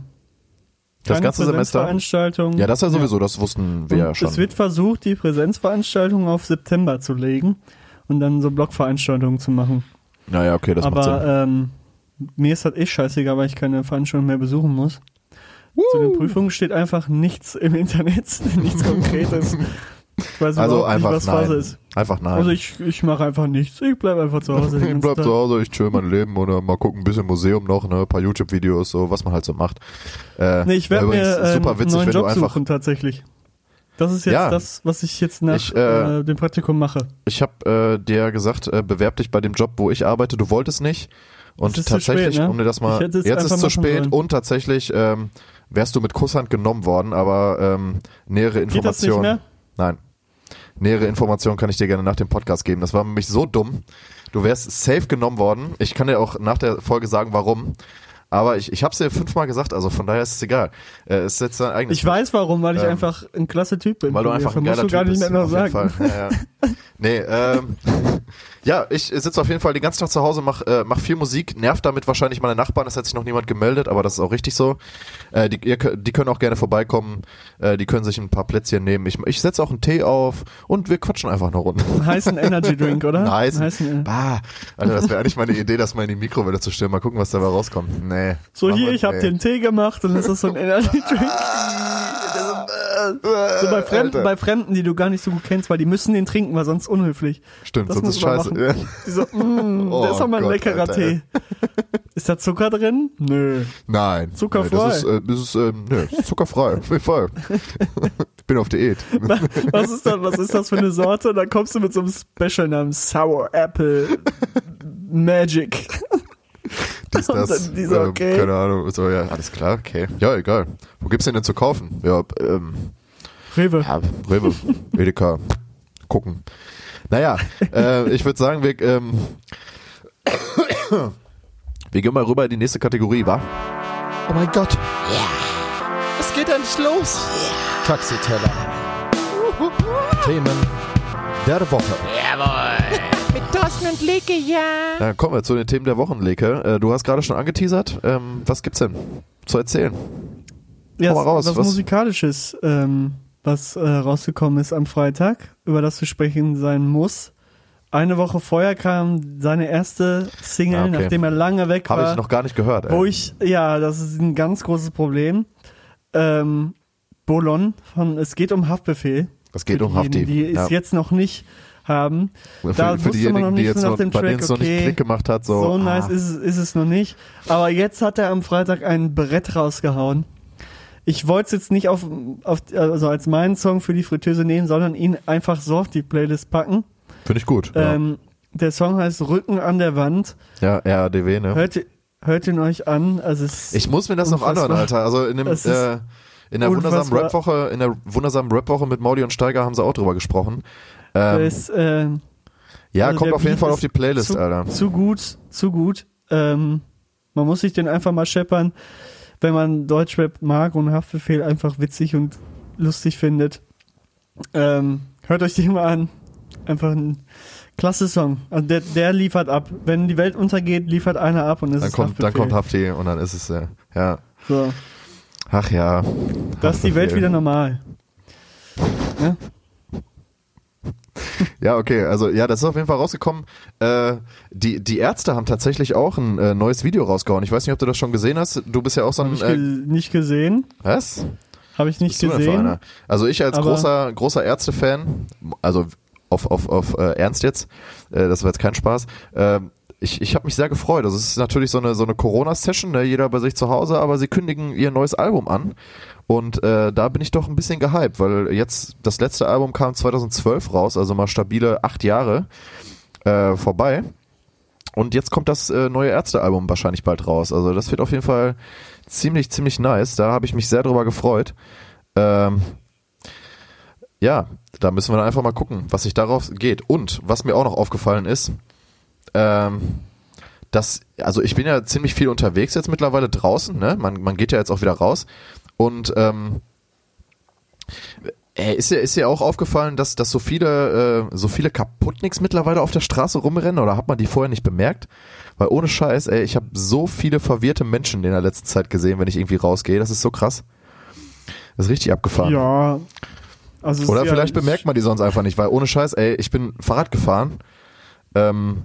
Das ganze Semester? Ja, das ist ja sowieso, das wussten wir Und ja schon. Es wird versucht, die Präsenzveranstaltungen auf September zu legen und dann so Blockveranstaltungen zu machen. naja, okay, das macht Sinn. Aber ähm, mir ist das eh scheißegal, weil ich keine Veranstaltung mehr besuchen muss. Zu den Prüfungen steht einfach nichts im Internet, nichts Konkretes. Ich weiß Also einfach nicht, was nein. Phase ist. Einfach nein. Also ich, ich mache einfach nichts. Ich bleib einfach zu Hause. ich bleib Tag. zu Hause, ich chill mein Leben oder mal gucken, ein bisschen Museum noch, ne, ein paar YouTube-Videos, so, was man halt so macht. Äh, Nee, ich werde mir ähm, super einen witzig, neuen wenn du Job einfach, suchen tatsächlich. Das ist jetzt Ja. das, was ich jetzt nach Ich, äh, äh, dem Praktikum mache. ich habe äh, dir gesagt, äh, bewerb dich bei dem Job, wo ich arbeite, du wolltest nicht. Und Es zu tatsächlich, spät, ne? um dir das mal, es jetzt ist zu machen spät und tatsächlich ähm, wärst du mit Kusshand genommen worden, aber ähm, nähere Geht das nicht Informationen. mehr? Nein. Nähere Informationen kann ich dir gerne nach dem Podcast geben. Das war nämlich so dumm. Du wärst safe genommen worden. Ich kann dir auch nach der Folge sagen, warum. Aber ich, ich habe es dir fünfmal gesagt, also von daher ist es egal. Äh, ist jetzt dein eigenes Ich weiß warum, weil ich Ähm, einfach ein klasse Typ bin. weil du einfach ein geiler Typ nicht bist. mehr noch auf jeden. Fall. Ja, ja. Nee, ähm, ja, ich sitze auf jeden Fall den ganzen Tag zu Hause, mach, äh, mach viel Musik, nervt damit wahrscheinlich meine Nachbarn, es hat sich noch niemand gemeldet, aber das ist auch richtig so. Äh, die, ihr, die können auch gerne vorbeikommen, äh, die können sich ein paar Plätzchen nehmen. Ich, ich setze auch einen Tee auf und wir quatschen einfach eine Runde. Einen heißen Energy Drink, oder? Nice. Heißen, Bah, Alter, das wäre eigentlich meine Idee, das mal in die Mikrowelle zu stellen. Mal gucken, was dabei rauskommt. Nee. so hier, ich habe nee. dir einen Tee gemacht und das ist so ein Energy Drink. Äh, So bei Fremden, Alter. bei Fremden, die du gar nicht so gut kennst, weil die müssen den trinken, weil sonst unhöflich. Stimmt, Das sonst ist scheiße. Ja. Die so, mm, Oh der ist doch mal ein Gott, leckerer Alter, Tee. Ist da Zucker drin? Nö. Nein. Zuckerfrei. Nee, das ist, äh, das ist, das ist zuckerfrei. Auf jeden Fall. ich bin auf Diät. Was ist das, was ist das für eine Sorte? Und dann kommst du mit so einem Special-Namen Sour Apple Magic. Dies, Und das, dann die so, ähm, okay. Keine Ahnung. So, ja, alles klar, okay. Ja, egal. Wo gibt's den denn zu kaufen? Ja, ähm, Rewe. ja Rewe, Edeka, gucken. Naja, äh, ich würde sagen, wir, ähm, wir gehen mal rüber in die nächste Kategorie, wa? Oh mein Gott. Ja. Es geht endlich los. Taxiteller. Themen der Woche. Dann kommen wir zu den Themen der Wochenleke. Äh, du hast gerade schon angeteasert. Ähm, was gibt's denn zu erzählen? Ja, raus, was, was- Musikalisches, ähm, was äh, rausgekommen ist am Freitag, über das zu sprechen sein muss. Eine Woche vorher kam seine erste Single, Ah, okay. nachdem er lange weg Habe war. ich noch gar nicht gehört. Ey. Wo ich, ja, das ist ein ganz großes Problem. Ähm, Bolon von Es geht um Haftbefehl. Es geht um Hafti. Die Ja. es jetzt noch nicht haben. Für, da für wusste man noch nicht so nach dem Track, es noch nicht okay, Klick gemacht hat, so, So, ah, nice ist, es- ist es noch nicht. Aber jetzt hat er am Freitag ein Brett rausgehauen. Ich wollte es jetzt nicht auf, auf, also als meinen Song für die Fritteuse nehmen, sondern ihn einfach so auf die Playlist packen. Finde ich gut. Ja, Ähm, der Song heißt Rücken an der Wand. ja RADW, ne? Hört, hört ihn euch an. Also es Ich muss mir das noch anhören, Alter. Also in dem, ist äh, in der wundersamen. Rap-Woche, in der wundersamen Rap-Woche mit Mauli und Steiger haben sie auch drüber gesprochen. Ähm, ist, äh, ja, also kommt auf jeden Fall auf ist die Playlist, zu, Alter. Zu gut, zu gut. Ähm, man muss sich den einfach mal scheppern, wenn man Deutschrap mag und Haftbefehl einfach witzig und lustig findet. Ähm, hört euch den mal an. Einfach ein klasse Song. Also der, der liefert ab. Wenn die Welt untergeht, liefert einer ab und es Dann ist kommt, dann Haftbefehl. kommt Hafti und dann ist es, äh, ja. So, Ach ja. da ist die Welt wieder normal. Ja? Ja, okay, also ja, das ist auf jeden Fall rausgekommen. Äh, die, die Ärzte haben tatsächlich auch ein äh, neues Video rausgehauen. Ich weiß nicht, ob du das schon gesehen hast. Du bist ja auch so ein. Nicht, ge Äh, nicht gesehen. was? Habe ich nicht gesehen. Also ich als großer, großer Ärzte-Fan, also auf, auf, auf äh, Ernst jetzt, äh, das war jetzt kein Spaß, äh, ich, ich habe mich sehr gefreut. Also es ist natürlich so eine, so eine Corona-Session, ne? jeder bei sich zu Hause, aber sie kündigen ihr neues Album an. Und äh, da bin ich doch ein bisschen gehypt, weil jetzt das letzte Album kam 2012 raus, also mal stabile acht Jahre äh, vorbei. Und jetzt kommt das äh, neue Ärzte-Album wahrscheinlich bald raus. Also das wird auf jeden Fall ziemlich, ziemlich nice. Da habe ich mich sehr drüber gefreut. Ähm, ja, da müssen wir dann einfach mal gucken, was sich darauf geht. Und was mir auch noch aufgefallen ist, ähm, dass, also ich bin ja ziemlich viel unterwegs jetzt mittlerweile draußen, ne? Man, man geht ja jetzt auch wieder raus. Und ähm, äh, ist dir, ist dir auch aufgefallen, dass, dass so viele, äh, so viele Kaputtnicks mittlerweile auf der Straße rumrennen oder hat man die vorher nicht bemerkt? Weil ohne Scheiß, ey, ich habe so viele verwirrte Menschen in der letzten Zeit gesehen, wenn ich irgendwie rausgehe. Das ist so krass. Das ist richtig abgefahren. Ja. Also Oder ja- vielleicht bemerkt man die sonst einfach nicht, weil ohne Scheiß, ey, ich bin Fahrrad gefahren. Ähm,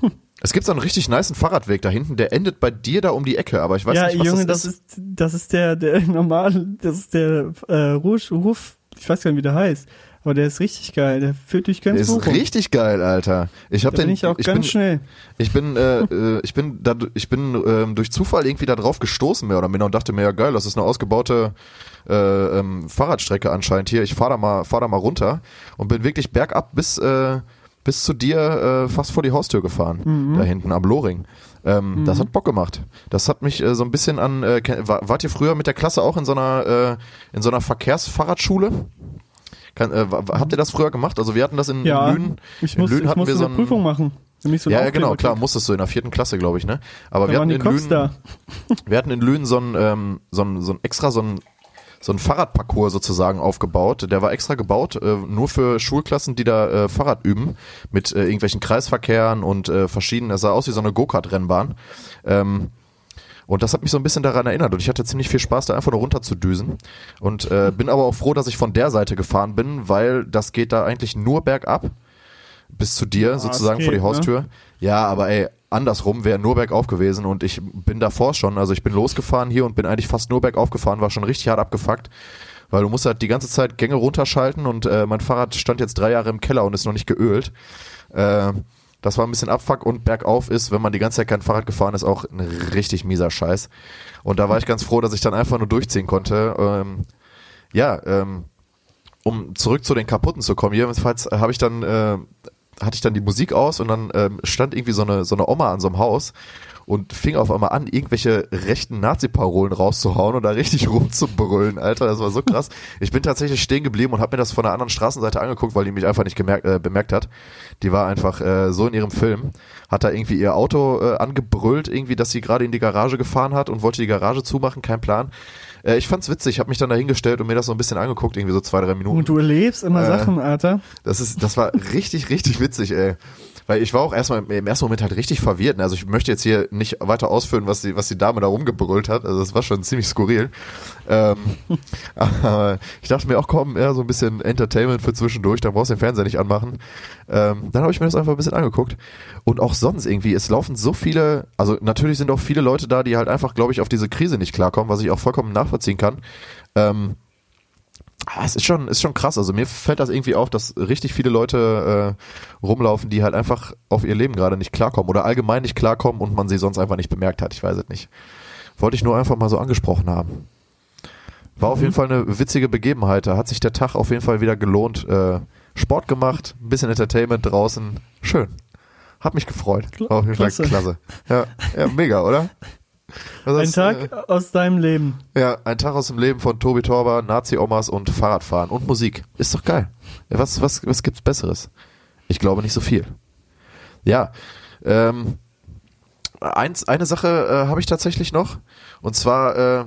es gibt so einen richtig niceen Fahrradweg da hinten, der endet bei dir da um die Ecke, aber ich weiß ja, nicht, was Junge, das das ist. ist, das ist der, der normale, das ist der äh, Ruf, Ruf, ich weiß gar nicht, wie der heißt, aber der ist richtig geil, der führt durch ganz Der ist Bochum. richtig geil, Alter. Ich hab Da den, bin ich auch ich ganz bin, schnell. Ich bin, äh, äh, ich bin, da, ich bin ähm, durch Zufall irgendwie da drauf gestoßen mehr oder minder und dachte mir, ja geil, das ist eine ausgebaute äh, ähm, Fahrradstrecke anscheinend hier. Ich fahr da mal, fahr da mal runter und bin wirklich bergab bis äh, bis zu dir äh, fast vor die Haustür gefahren, Mhm. da hinten am Loring. Ähm, Das hat Bock gemacht. Das hat mich äh, so ein bisschen an. Äh, wart ihr früher mit der Klasse auch in so einer äh, in so einer Verkehrsfahrradschule? Kann, äh, habt ihr das früher gemacht? Also wir hatten das in, Ja, in Lünen. ich, in muss, Lünen ich hatten wir so eine ein, Prüfung machen. So ja, ja, genau, klar, musstest du in der vierten Klasse, glaube ich, ne? Aber Da wir hatten in Cops Lünen, da. wir hatten in Lünen so ein, ähm, so ein, so ein extra so ein so ein Fahrradparcours sozusagen aufgebaut. Der war extra gebaut, äh, nur für Schulklassen, die da äh, Fahrrad üben, mit äh, irgendwelchen Kreisverkehren und äh, verschiedenen, das sah aus wie so eine Go-Kart-Rennbahn. Ähm, und das hat mich so ein bisschen daran erinnert und ich hatte ziemlich viel Spaß, da einfach nur runter zu düsen. Und äh, bin aber auch froh, dass ich von der Seite gefahren bin, weil das geht da eigentlich nur bergab bis zu dir sozusagen es vor die geht, ne? Ja, aber ey, andersrum wäre nur bergauf gewesen und ich bin davor schon, also ich bin losgefahren hier und bin eigentlich fast nur bergauf gefahren, war schon richtig hart abgefuckt. weil du musst halt die ganze Zeit Gänge runterschalten und äh, mein Fahrrad stand jetzt drei Jahre im Keller und ist noch nicht geölt. Äh, das war ein bisschen Abfuck und bergauf ist, wenn man die ganze Zeit kein Fahrrad gefahren ist, auch ein richtig mieser Scheiß. Und da war ich ganz froh, dass ich dann einfach nur durchziehen konnte. Ähm, ja, ähm, um zurück zu den kaputten zu kommen, jedenfalls habe ich dann äh, hatte ich dann die Musik aus und dann ähm, stand irgendwie so eine so eine Oma an so einem Haus und fing auf einmal an, irgendwelche rechten Nazi-Parolen rauszuhauen und da richtig rumzubrüllen, Alter, das war so krass. Ich bin tatsächlich stehen geblieben und habe mir das von der anderen Straßenseite angeguckt, weil die mich einfach nicht gemerkt, äh, bemerkt hat. Die war einfach äh, so in ihrem Film, hat da irgendwie ihr Auto äh, angebrüllt, irgendwie, dass sie gerade in die Garage gefahren hat und wollte die Garage zumachen, kein Plan. Äh, ich fand's witzig, habe mich dann dahingestellt und mir das so ein bisschen angeguckt, irgendwie so zwei, drei Minuten. Und du erlebst immer Äh, Sachen, Alter. Das ist, das war richtig, richtig witzig, ey. Weil ich war auch erstmal im ersten Moment halt richtig verwirrt. ne? Also ich möchte jetzt hier nicht weiter ausführen, was die, was die Dame da rumgebrüllt hat. Also das war schon ziemlich skurril. Ähm, aber ich dachte mir auch, komm, ja, so ein bisschen Entertainment für zwischendurch, dann brauchst du den Fernseher nicht anmachen. Ähm, dann habe ich mir das einfach ein bisschen angeguckt. Und auch sonst irgendwie, es laufen so viele, also natürlich sind auch viele Leute da, die halt einfach, glaube ich, auf diese Krise nicht klarkommen, was ich auch vollkommen nachvollziehen kann. Ähm, Ah, Es ist schon, ist schon krass. Also mir fällt das irgendwie auf, dass richtig viele Leute äh, rumlaufen, die halt einfach auf ihr Leben gerade nicht klarkommen oder allgemein nicht klarkommen und man sie sonst einfach nicht bemerkt hat. Ich weiß es nicht. Wollte ich nur einfach mal so angesprochen haben. War auf jeden Fall eine witzige Begebenheit. Da hat sich der Tag auf jeden Fall wieder gelohnt. Äh, Sport gemacht, ein bisschen Entertainment draußen. Schön. Hat mich gefreut. War auf jeden Fall Klasse. klasse. Ja, ja mega, oder? Ein Tag äh, aus deinem Leben. ja, ein Tag aus dem Leben von Tobi Torber, Nazi-Omas und Fahrradfahren und Musik. Ist doch geil. Was, was, was gibt's Besseres? Ich glaube nicht so viel. Ja, ähm, eins, eine Sache äh, habe ich tatsächlich noch. Und zwar, äh,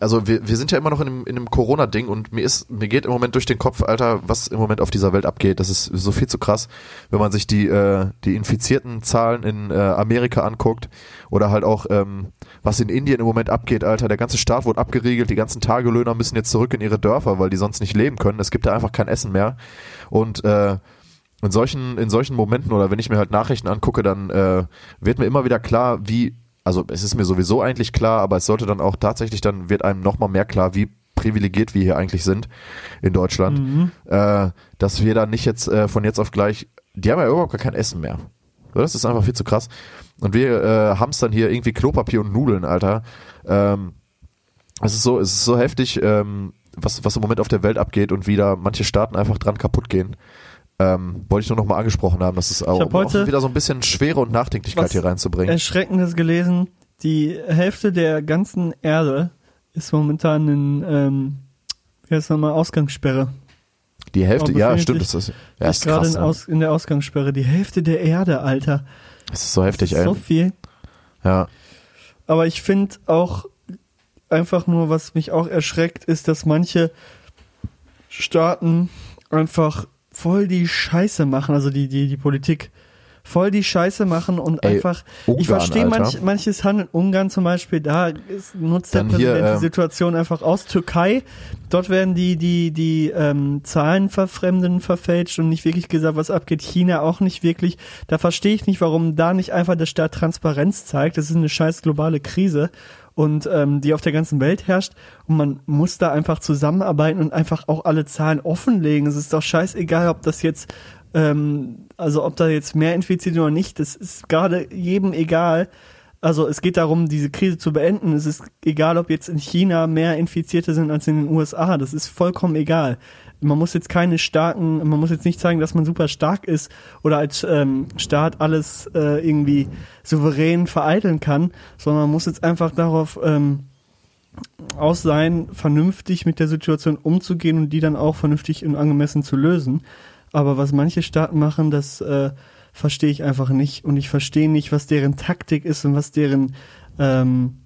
also wir, wir sind ja immer noch in dem, in dem Corona-Ding und mir ist, mir geht im Moment durch den Kopf, Alter, was im Moment auf dieser Welt abgeht. Das ist so viel zu krass, wenn man sich die, äh, die infizierten Zahlen in äh, Amerika anguckt oder halt auch, ähm, was in Indien im Moment abgeht, Alter. Der ganze Staat wurde abgeriegelt, die ganzen Tagelöhner müssen jetzt zurück in ihre Dörfer, weil die sonst nicht leben können. Es gibt da einfach kein Essen mehr. Und äh, in solchen, in solchen Momenten oder wenn ich mir halt Nachrichten angucke, dann äh, wird mir immer wieder klar, wie, also es ist mir sowieso eigentlich klar, aber es sollte dann auch tatsächlich, dann wird einem nochmal mehr klar, wie privilegiert wir hier eigentlich sind in Deutschland, äh, dass wir da nicht jetzt äh, von jetzt auf gleich, die haben ja überhaupt gar kein Essen mehr. Das ist einfach viel zu krass. Und wir äh, hamstern hier irgendwie Klopapier und Nudeln, Alter. Ähm, es ist so, es ist so heftig, ähm, was, was im Moment auf der Welt abgeht und wie da manche Staaten einfach dran kaputt gehen. Ähm, wollte ich nur noch mal angesprochen haben, dass es auch, hab heute auch wieder so ein bisschen Schwere und Nachdenklichkeit hier reinzubringen. Erschreckendes gelesen. Die Hälfte der ganzen Erde ist momentan in, ähm, wie heißt nochmal, Ausgangssperre. Die Hälfte, aber ja, stimmt, das ist, ja, ist ist gerade krass. in. Aus, in der Ausgangssperre. Die Hälfte der Erde, Alter. Das ist so heftig, Das ist ey. so viel. Ja. Aber ich finde auch einfach nur, was mich auch erschreckt, ist, dass manche Staaten einfach voll die Scheiße machen, also die, die, die Politik voll die Scheiße machen und Ey, einfach, Ungarn, ich verstehe manch, manches Handeln, Ungarn zum Beispiel, da ist, nutzt der Dann hier, Präsident ähm, die Situation einfach aus. Türkei, dort werden die, die, die ähm, Zahlen verfremden, verfälscht und nicht wirklich gesagt, was abgeht. China auch nicht wirklich. Da verstehe ich nicht, warum da nicht einfach der Staat Transparenz zeigt. Das ist eine scheiß globale Krise und ähm, die auf der ganzen Welt herrscht und man muss da einfach zusammenarbeiten und einfach auch alle Zahlen offenlegen. Es ist doch scheißegal, ob das jetzt ähm, also ob da jetzt mehr infiziert sind oder nicht, das ist gerade jedem egal. Also es geht darum, diese Krise zu beenden. Es ist egal, ob jetzt in China mehr Infizierte sind als in den USA. Das ist vollkommen egal. Man muss jetzt keine starken, man muss jetzt nicht zeigen, dass man super stark ist oder als ähm, Staat alles äh, irgendwie souverän vereiteln kann, sondern man muss jetzt einfach darauf ähm, aus sein, vernünftig mit der Situation umzugehen und die dann auch vernünftig und angemessen zu lösen. Aber was manche Staaten machen, das äh, verstehe ich einfach nicht. Und ich verstehe nicht, was deren Taktik ist und was deren, ähm,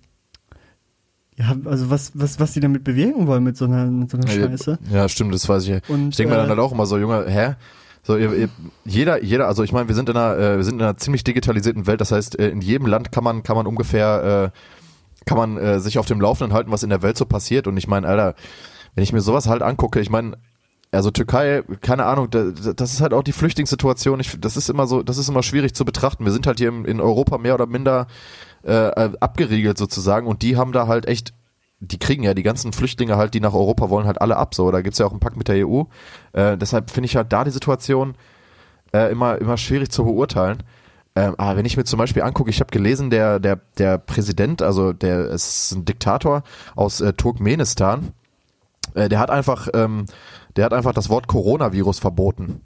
ja, also was, was, was die damit bewirken wollen mit so einer, mit so einer Scheiße. Ja, stimmt, das weiß ich. Und, ich denke mir dann äh, halt auch immer so, Junge, hä? So, ihr, ihr, jeder, jeder, also ich meine, wir sind in einer, äh, wir sind in einer ziemlich digitalisierten Welt. Das heißt, äh, in jedem Land kann man, kann man ungefähr, äh, kann man äh, sich auf dem Laufenden halten, was in der Welt so passiert. Und ich meine, Alter, wenn ich mir sowas halt angucke, ich meine, also Türkei, keine Ahnung, da, da- das ist halt auch die Flüchtlingssituation. Ich, das ist immer so, das ist immer schwierig zu betrachten. Wir sind halt hier in Europa mehr oder minder äh, äh, abgeriegelt sozusagen und die haben da halt echt die kriegen ja die ganzen Flüchtlinge halt, die nach Europa wollen, halt alle ab. So, da gibt's ja auch einen Pakt mit der EU. Äh, deshalb finde ich halt da die Situation äh, immer, immer schwierig zu beurteilen. Ähm, aber wenn ich mir zum Beispiel angucke, ich habe gelesen, der, der, der Präsident, also der ist ein Diktator aus äh, Turkmenistan, äh, der hat einfach, ähm, der hat einfach das Wort Coronavirus verboten.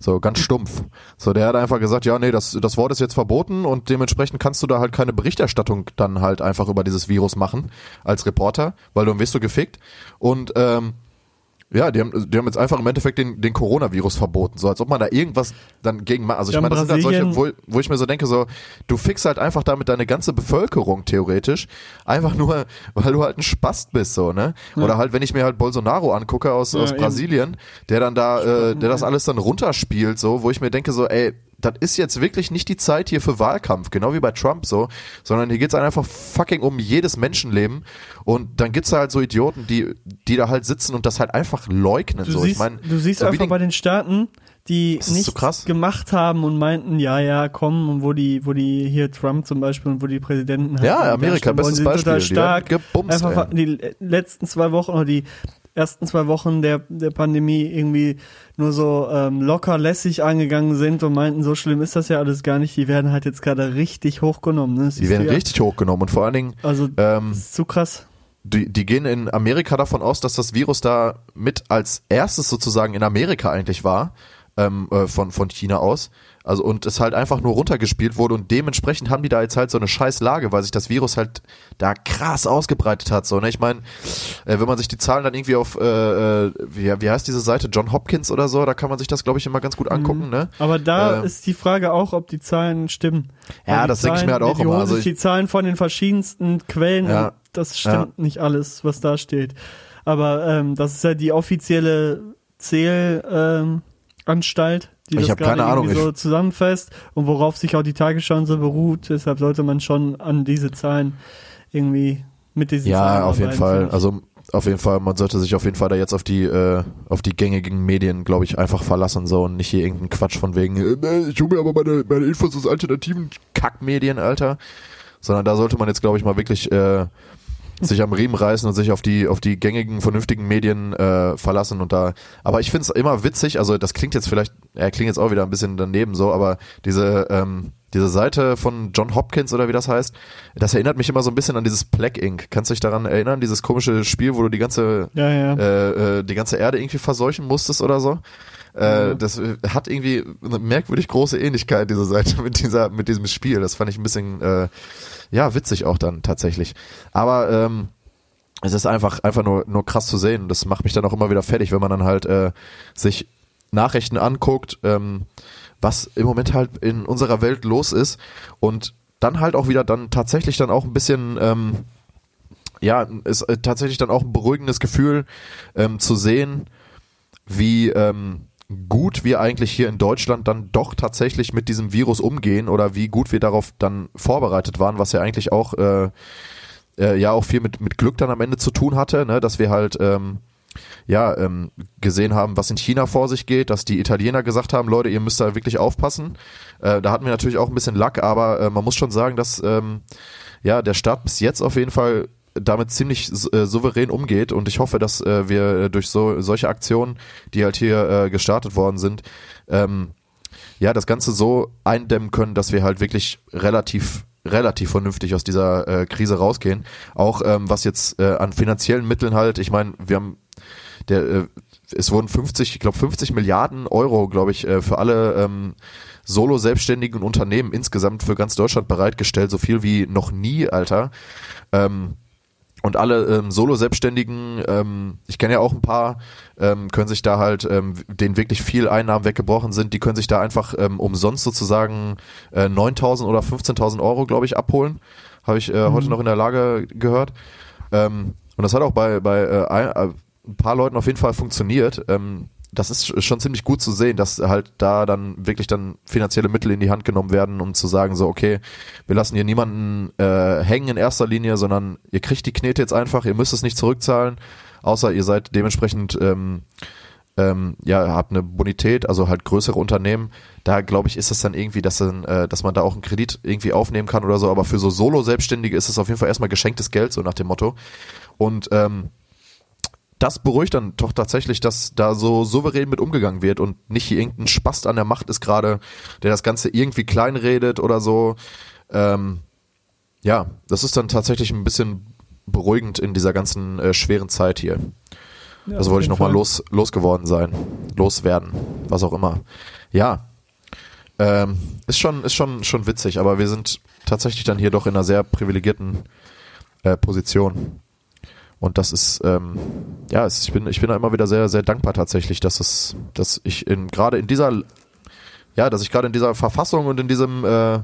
So, ganz stumpf. So, der hat einfach gesagt, ja, nee, das, das Wort ist jetzt verboten und dementsprechend kannst du da halt keine Berichterstattung dann halt einfach über dieses Virus machen als Reporter, weil dann wirst du gefickt. Und ähm, ja, die haben, die haben jetzt einfach im Endeffekt den, den Coronavirus verboten, so als ob man da irgendwas dann gegen macht. Also ich Ja, in meine, das sind halt solche, wo, wo ich mir so denke, so, du fixst halt einfach damit deine ganze Bevölkerung theoretisch, einfach nur, weil du halt ein Spast bist, so, ne? Oder halt, wenn ich mir halt Bolsonaro angucke aus, Ja, aus eben. Brasilien, der dann da, äh, der das alles dann runterspielt, so, wo ich mir denke, so, ey, das ist jetzt wirklich nicht die Zeit hier für Wahlkampf, genau wie bei Trump so, sondern hier geht's einfach fucking um jedes Menschenleben und dann gibt's da halt so Idioten, die, die da halt sitzen und das halt einfach leugnen. Du so. siehst, ich mein, du siehst so einfach den- bei den Staaten, die so nichts krass. gemacht haben und meinten, ja, ja, komm, und wo die, wo die hier Trump zum Beispiel und wo die Präsidenten halt Ja, Amerika, bestes Beispiel. total Die stark. gebumst, einfach ey. die letzten zwei Wochen oder die ersten zwei Wochen der, der Pandemie irgendwie nur so ähm, locker lässig angegangen sind und meinten, so schlimm ist das ja alles gar nicht. Die werden halt jetzt gerade richtig hochgenommen. Ne? Die werden ja. richtig hochgenommen und vor allen Dingen, Also, ähm, das ist zu krass. die, die gehen in Amerika davon aus, dass das Virus da mit als erstes sozusagen in Amerika eigentlich war, ähm, äh, von, von China aus. Also und es halt einfach nur runtergespielt wurde und dementsprechend haben die da jetzt halt so eine scheiß Lage, weil sich das Virus halt da krass ausgebreitet hat. So, ne? Ich meine, äh, wenn man sich die Zahlen dann irgendwie auf, äh, äh, wie, wie heißt diese Seite, John Hopkins oder so, da kann man sich das, glaube ich, immer ganz gut angucken, ne? Aber da äh, ist die Frage auch, ob die Zahlen stimmen. Ja, das denke ich mir halt Zahlen, auch die immer. Also ich- die Zahlen von den verschiedensten Quellen Ja. das stimmt nicht alles, was da steht. Aber ähm, das ist ja die offizielle Zählanstalt, ähm, Anstalt, die Ich das gerade Ahnung, so zusammenfasst und worauf sich auch die so beruht. Deshalb sollte man schon an diese Zahlen irgendwie mit diesen Zahlen Ja, auf jeden Fall. Also auf jeden Fall, man sollte sich auf jeden Fall da jetzt auf die äh, auf die gängigen Medien, glaube ich, einfach verlassen so und nicht hier irgendeinen Quatsch von wegen, äh, nee, ich hole mir aber meine, meine Infos aus alternativen Kackmedien, Alter. Sondern da sollte man jetzt, glaube ich, mal wirklich äh, sich am Riemen reißen und sich auf die auf die gängigen vernünftigen Medien äh, verlassen und da aber ich finde es immer witzig also das klingt jetzt vielleicht er klingt jetzt auch wieder ein bisschen daneben so aber diese ähm, diese Seite von John Hopkins oder wie das heißt das erinnert mich immer so ein bisschen an dieses Plague Inc kannst du dich daran erinnern dieses komische Spiel wo du die ganze Ja, ja. äh, äh, die ganze Erde irgendwie verseuchen musstest oder so? Äh, das äh, hat irgendwie eine merkwürdig große Ähnlichkeit diese Seite mit dieser mit diesem Spiel. Das fand ich ein bisschen äh, ja, witzig auch dann tatsächlich. Aber ähm, es ist einfach, einfach nur, nur krass zu sehen. Das macht mich dann auch immer wieder fertig, wenn man dann halt äh, sich Nachrichten anguckt, ähm, was im Moment halt in unserer Welt los ist und dann halt auch wieder dann tatsächlich dann auch ein bisschen ähm, ja, ist äh, tatsächlich dann auch ein beruhigendes Gefühl ähm, zu sehen, wie ähm, gut wir eigentlich hier in Deutschland dann doch tatsächlich mit diesem Virus umgehen oder wie gut wir darauf dann vorbereitet waren, was ja eigentlich auch äh, äh, ja auch viel mit mit Glück dann am Ende zu tun hatte, ne, dass wir halt ähm, ja ähm, gesehen haben, was in China vor sich geht, dass die Italiener gesagt haben, Leute, ihr müsst da wirklich aufpassen. Äh, da hatten wir natürlich auch ein bisschen Lack, aber äh, man muss schon sagen, dass ähm, ja der Staat bis jetzt auf jeden Fall damit ziemlich äh, souverän umgeht und ich hoffe, dass äh, wir durch so solche Aktionen, die halt hier äh, gestartet worden sind, ähm, ja das Ganze so eindämmen können, dass wir halt wirklich relativ relativ vernünftig aus dieser äh, Krise rausgehen. Auch ähm, was jetzt äh, an finanziellen Mitteln halt, ich meine, wir haben der äh, es wurden 50, ich glaube 50 Milliarden Euro, glaube ich, äh, für alle ähm, Solo-selbstständigen Unternehmen insgesamt für ganz Deutschland bereitgestellt, so viel wie noch nie, Alter. Ähm, und alle ähm, Solo-Selbstständigen, ähm, ich kenne ja auch ein paar, ähm, können sich da halt, ähm, denen wirklich viel Einnahmen weggebrochen sind, die können sich da einfach ähm, umsonst sozusagen äh, 9.000 oder 15.000 Euro, glaube ich, abholen. Habe ich äh, heute noch in der Lage gehört. Ähm, und das hat auch bei, bei äh, ein, äh, ein paar Leuten auf jeden Fall funktioniert. Ähm, das ist schon ziemlich gut zu sehen, dass halt da dann wirklich dann finanzielle Mittel in die Hand genommen werden, um zu sagen, so, okay, wir lassen hier niemanden äh, hängen in erster Linie, sondern ihr kriegt die Knete jetzt einfach, ihr müsst es nicht zurückzahlen, außer ihr seid dementsprechend ähm, ähm, ja, habt eine Bonität, also halt größere Unternehmen, da glaube ich, ist es dann irgendwie, dass, dann, äh, dass man da auch einen Kredit irgendwie aufnehmen kann oder so, aber für so Solo-Selbstständige ist es auf jeden Fall erstmal geschenktes Geld, so nach dem Motto. Und ähm, das beruhigt dann doch tatsächlich, dass da so souverän mit umgegangen wird und nicht hier irgendein Spast an der Macht ist gerade, der das Ganze irgendwie kleinredet oder so. Ähm, ja, das ist dann tatsächlich ein bisschen beruhigend in dieser ganzen äh, schweren Zeit hier. Ja, also wollte ich nochmal los, losgeworden sein. Loswerden. Was auch immer. Ja. Ähm, ist schon, ist schon, schon witzig, aber wir sind tatsächlich dann hier doch in einer sehr privilegierten äh, Position. Und das ist, ähm, ja, es, ich bin, ich bin da immer wieder sehr, sehr dankbar tatsächlich, dass es, dass ich in, gerade in dieser, ja, dass ich gerade in dieser Verfassung und in diesem, äh,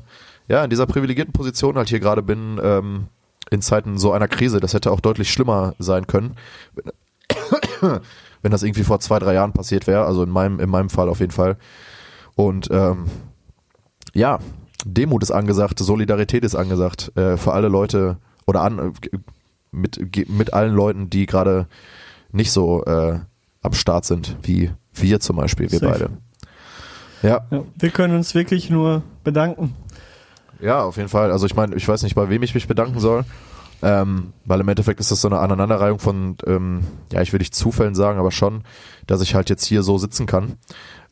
ja, in dieser privilegierten Position halt hier gerade bin, ähm, in Zeiten so einer Krise. Das hätte auch deutlich schlimmer sein können, wenn das irgendwie vor zwei, drei Jahren passiert wäre. Also in meinem, in meinem Fall auf jeden Fall. Und ähm, ja, Demut ist angesagt, Solidarität ist angesagt äh, für alle Leute oder an, mit, mit allen Leuten, die gerade nicht so äh, am Start sind, wie wir zum Beispiel, wir Safe. beide. Ja, Ja, wir können uns wirklich nur bedanken. ja, auf jeden Fall. Also ich meine, ich weiß nicht, bei wem ich mich bedanken soll. Ähm, weil im Endeffekt ist das so eine Aneinanderreihung von, ähm, ja, ich will nicht Zufällen sagen, aber schon, dass ich halt jetzt hier so sitzen kann.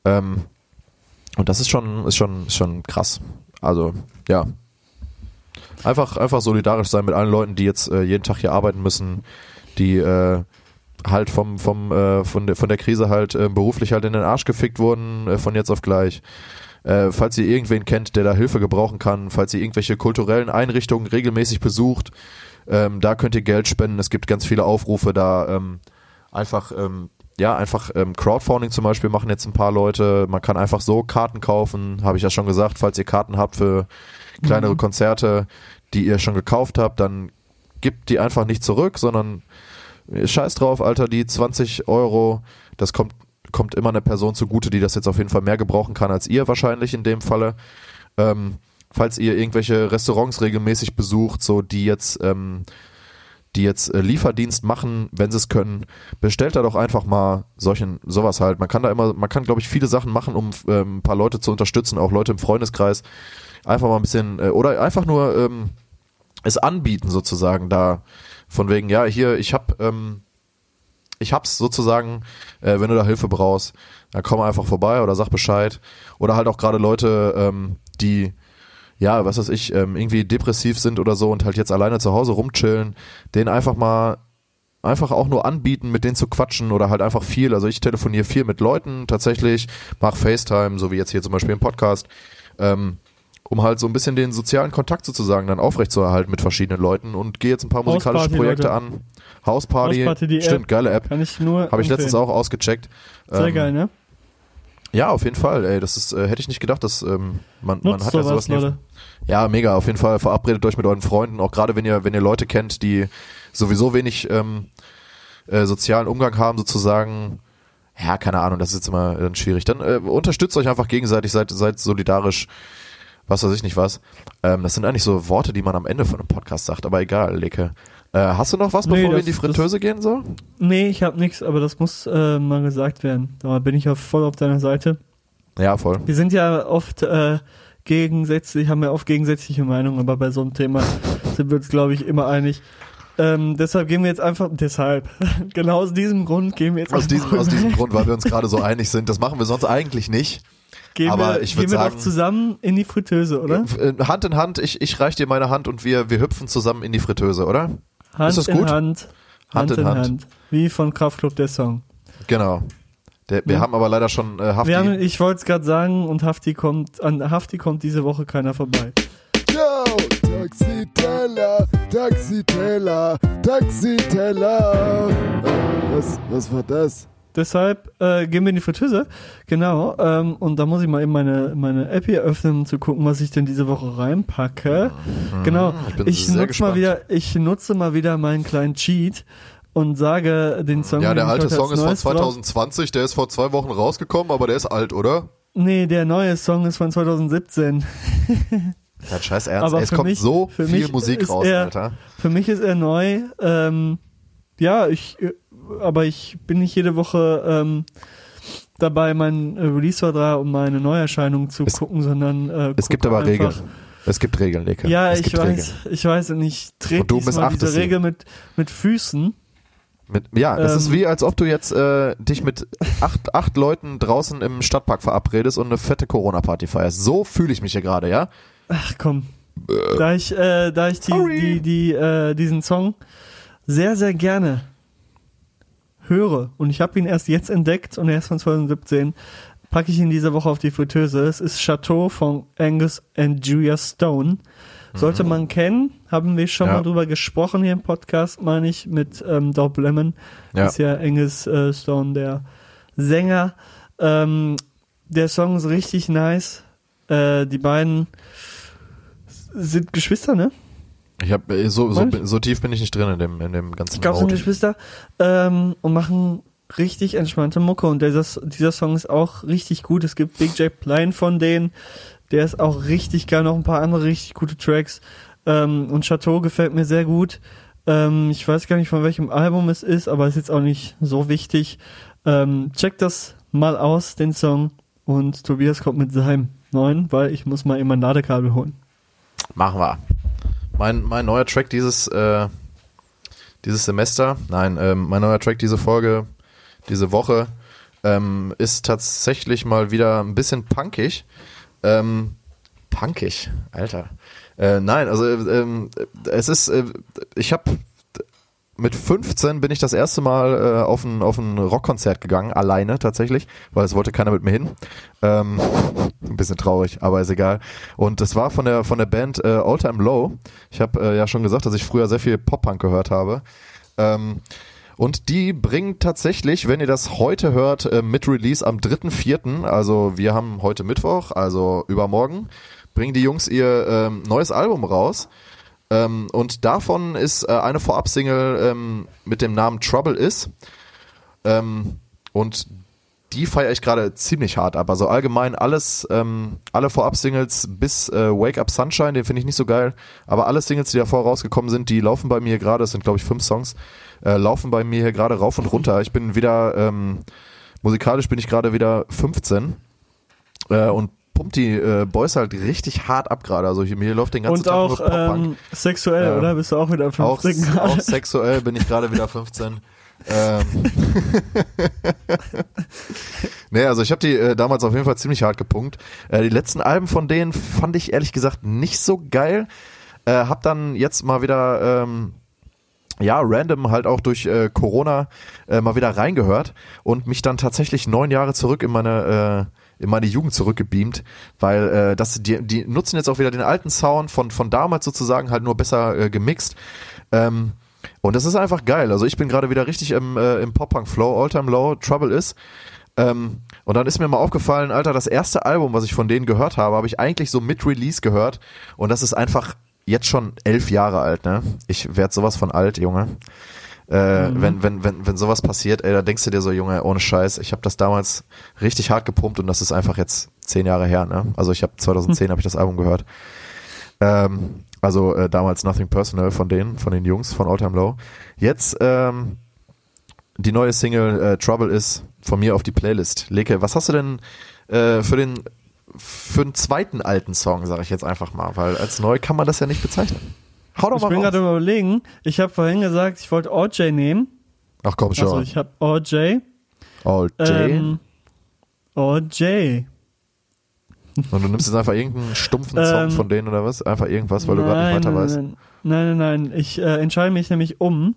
Ähm, und das ist schon, ist schon, ist schon krass. Also, ja. Einfach, einfach solidarisch sein mit allen Leuten, die jetzt äh, jeden Tag hier arbeiten müssen, die äh, halt vom, vom, äh, von, der, von der Krise halt äh, beruflich halt in den Arsch gefickt wurden, äh, von jetzt auf gleich. Äh, falls ihr irgendwen kennt, der da Hilfe gebrauchen kann, falls ihr irgendwelche kulturellen Einrichtungen regelmäßig besucht, ähm, da könnt ihr Geld spenden. Es gibt ganz viele Aufrufe da. Ähm, einfach, ähm, ja, einfach ähm, Crowdfunding zum Beispiel machen jetzt ein paar Leute. Man kann einfach so Karten kaufen, habe ich ja schon gesagt. Falls ihr Karten habt für kleinere Konzerte, die ihr schon gekauft habt, dann gebt die einfach nicht zurück, sondern scheiß drauf, Alter, die 20 Euro, das kommt, kommt immer eine Person zugute, die das jetzt auf jeden Fall mehr gebrauchen kann als ihr wahrscheinlich in dem Falle. Ähm, falls ihr irgendwelche Restaurants regelmäßig besucht, so die jetzt, ähm, die jetzt äh, Lieferdienst machen, wenn sie es können, bestellt da doch einfach mal solchen sowas halt. Man kann da immer, man kann glaube ich viele Sachen machen, um ähm, ein paar Leute zu unterstützen, auch Leute im Freundeskreis. Einfach mal ein bisschen äh, oder einfach nur ähm, es anbieten sozusagen da von wegen ja hier ich hab ähm, ich hab's sozusagen, äh, wenn du da Hilfe brauchst, dann komm einfach vorbei oder sag Bescheid. Oder halt auch gerade Leute, ähm, die, ja, was weiß ich, ähm, irgendwie depressiv sind oder so und halt jetzt alleine zu Hause rumchillen, denen einfach mal einfach auch nur anbieten, mit denen zu quatschen oder halt einfach viel. Also ich telefoniere viel mit Leuten tatsächlich, mach FaceTime, so wie jetzt hier zum Beispiel im Podcast, ähm, um halt so ein bisschen den sozialen Kontakt sozusagen dann aufrechtzuerhalten mit verschiedenen Leuten und gehe jetzt ein paar musikalische Projekte Leute. an. Hausparty, Hausparty, stimmt, App. geile App. Kann ich nur. Habe ich letztens auch ausgecheckt. Sehr Ähm, geil, ne? Ja, auf jeden Fall. Ey, das ist, äh, hätte ich nicht gedacht, dass ähm, man, man hat ja sowas. Leute. Ja, mega. Auf jeden Fall verabredet euch mit euren Freunden, auch gerade wenn ihr, wenn ihr Leute kennt, die sowieso wenig ähm, äh, sozialen Umgang haben, sozusagen. Ja, keine Ahnung, das ist jetzt immer dann schwierig. Dann äh, unterstützt euch einfach gegenseitig, seid, seid solidarisch, was weiß ich nicht was. Ähm, das sind eigentlich so Worte, die man am Ende von einem Podcast sagt, aber egal, Leke. Äh, hast du noch was, Nee, bevor wir in das- die Fritteuse gehen so? Nee, ich habe nichts, aber das muss äh, mal gesagt werden. Da bin ich ja voll auf deiner Seite. Ja, voll. Wir sind ja oft äh, gegensätzlich, haben ja oft gegensätzliche Meinungen, aber bei so einem Thema sind wir uns, glaube ich, immer einig. Ähm, deshalb gehen wir jetzt einfach, deshalb, genau aus diesem Grund gehen wir jetzt Aus einfach diesem, aus diesem Grund, weil wir uns gerade so einig sind. Das machen wir sonst eigentlich nicht. Gehen aber wir, ich würd gehen wir sagen- doch zusammen in die Fritteuse, oder? Äh, Hand in Hand, ich, ich reich dir meine Hand und wir, wir hüpfen zusammen in die Fritteuse, oder? Hand ist das in gut? Hand, Hand Hand in in Hand. Hand. Wie von Kraftklub der Song. Genau. Der, wir Ja. haben aber leider schon äh, Hafti. Wir haben, ich wollte es gerade sagen, und Hafti kommt, an Hafti kommt diese Woche keiner vorbei. Yo, Taxiteller, Taxiteller, Taxiteller. Äh, Was, was war das? Deshalb äh, gehen wir in die Fritteuse. Genau. Ähm, und da muss ich mal eben meine, meine App hier öffnen, um zu gucken, was ich denn diese Woche reinpacke. Genau. ich Ich, nutze gespannt. mal wieder, ich nutze mal wieder meinen kleinen Cheat und sage den Song. ja, der alte Song ist von neues drauf- 2020, der ist vor zwei Wochen rausgekommen, aber der ist alt, oder? Nee, der neue Song ist von 2017. Ja, scheiß Ernst, Aber ey, es kommt mich- so viel Musik raus, er- Alter. Für mich ist er neu. Ähm, ja, ich, äh, aber ich bin nicht jede Woche ähm, dabei, mein äh, Release-Vertrag um meine Neuerscheinung zu Es- gucken, sondern äh, Es gibt aber Regeln. Es gibt Regeln, Leke. Ja, es ich weiß, Regeln. ich weiß und ich trete diesmal diese. Regel mit, mit Füßen. Mit, ja, das Ähm, ist wie, als ob du jetzt äh, dich mit acht, acht Leuten draußen im Stadtpark verabredest und eine fette Corona-Party feierst. So fühle ich mich hier gerade, ja? Ach komm. Da ich, äh, da ich die, die, die, äh, diesen Song sehr, sehr gerne höre und ich habe ihn erst jetzt entdeckt und er ist von 2017, packe ich ihn diese Woche auf die Fritteuse. Es ist Chateau von Angus and Julia Stone. Sollte man kennen, haben wir schon Mhm. Ja. mal drüber gesprochen hier im Podcast, meine ich, mit ähm, Dob Lemon. Ja. Ist ja Angus äh, Stone, der Sänger. Ähm, der Song ist richtig nice. Äh, die beiden sind Geschwister, ne? Ich hab, äh, so, so, so tief bin ich nicht drin in dem, in dem ganzen Ich glaube, sind. Geschwister ähm, und machen richtig entspannte Mucke und dieser, dieser Song ist auch richtig gut. Es gibt Big J Plein von denen, der ist auch richtig geil, noch ein paar andere richtig gute Tracks. Ähm, und Chateau gefällt mir sehr gut. Ähm, ich weiß gar nicht, von welchem Album es ist, aber ist jetzt auch nicht so wichtig. Ähm, checkt das mal aus, den Song. Und Tobias kommt mit seinem neuen, weil ich muss mal immer ein Ladekabel holen. Machen wir. Mein, mein neuer Track dieses, äh, dieses Semester, nein, ähm, mein neuer Track diese Folge, diese Woche, ähm, ist tatsächlich mal wieder ein bisschen punkig. Ähm, punkig, Alter. Äh, nein, also ähm, es ist, äh, ich habe mit 15 bin ich das erste Mal äh, auf ein, auf ein Rockkonzert gegangen, alleine tatsächlich, weil es wollte keiner mit mir hin. Ähm, ein bisschen traurig, aber ist egal. Und das war von der von der Band äh, All Time Low. Ich habe äh, ja schon gesagt, dass ich früher sehr viel Pop-Punk gehört habe. Ähm, und die bringen tatsächlich, wenn ihr das heute hört, äh, mit Release am 3.4., also wir haben heute Mittwoch, also übermorgen, bringen die Jungs ihr ähm, neues Album raus. Ähm, und davon ist äh, eine Vorab-Single ähm, mit dem Namen Trouble Is. Ähm, und die feiere ich gerade ziemlich hart ab. Also allgemein alles, ähm, alle Vorab-Singles bis äh, Wake Up Sunshine, den finde ich nicht so geil. Aber alle Singles, die davor rausgekommen sind, die laufen bei mir gerade, es sind glaube ich fünf Songs, äh, laufen bei mir hier gerade rauf und runter. Ich bin wieder, ähm, musikalisch bin ich gerade wieder 15 äh, und pumpt die äh, Boys halt richtig hart ab gerade. Also hier, mir läuft den ganzen Und Tag auch nur Pop-Punk. ähm, sexuell, Ja. oder? Bist du auch wieder Auch, 15 auch sexuell bin ich gerade wieder 15. ähm. nee, also ich habe die äh, damals auf jeden Fall ziemlich hart gepunkt. Äh, die letzten Alben von denen fand ich ehrlich gesagt nicht so geil. Äh, hab dann jetzt mal wieder ähm, ja, random halt auch durch äh, Corona äh, mal wieder reingehört und mich dann tatsächlich neun Jahre zurück in meine äh, in meine Jugend zurückgebeamt, weil äh, das die die nutzen jetzt auch wieder den alten Sound von von damals sozusagen halt nur besser äh, gemixt. Ähm, und das ist einfach geil. Also ich bin gerade wieder richtig im, äh, im Pop-Punk-Flow, All-Time Low, Trouble is. Ähm, und dann ist mir mal aufgefallen, Alter, das erste Album, was ich von denen gehört habe, habe ich eigentlich so mit Release gehört. Und das ist einfach jetzt schon elf Jahre alt, ne? Ich werd sowas von alt, Junge. Äh, wenn, wenn, wenn, wenn sowas passiert, ey, da denkst du dir so, Junge, ohne Scheiß, ich habe das damals richtig hart gepumpt und das ist einfach jetzt zehn Jahre her, ne? Also ich habe 2010 habe ich das Album gehört. Ähm, also äh, damals Nothing Personal von denen, von den Jungs von All Time Low. Jetzt ähm, die neue Single äh, Trouble is von mir auf die Playlist. Leke, was hast du denn äh, für den für den zweiten alten Song, sage ich jetzt einfach mal, weil als neu kann man das ja nicht bezeichnen. Hau doch Ich mal bin raus. gerade überlegen, ich habe vorhin gesagt, ich wollte OJ nehmen. Ach komm schon. Also ich habe OJ. All J. Ähm, OJ. Und du nimmst jetzt einfach irgendeinen stumpfen Song Ähm, von denen oder was? Einfach irgendwas, weil du gerade nicht weiter nein, weißt. Nein, nein, nein, nein. Ich äh, entscheide mich nämlich um.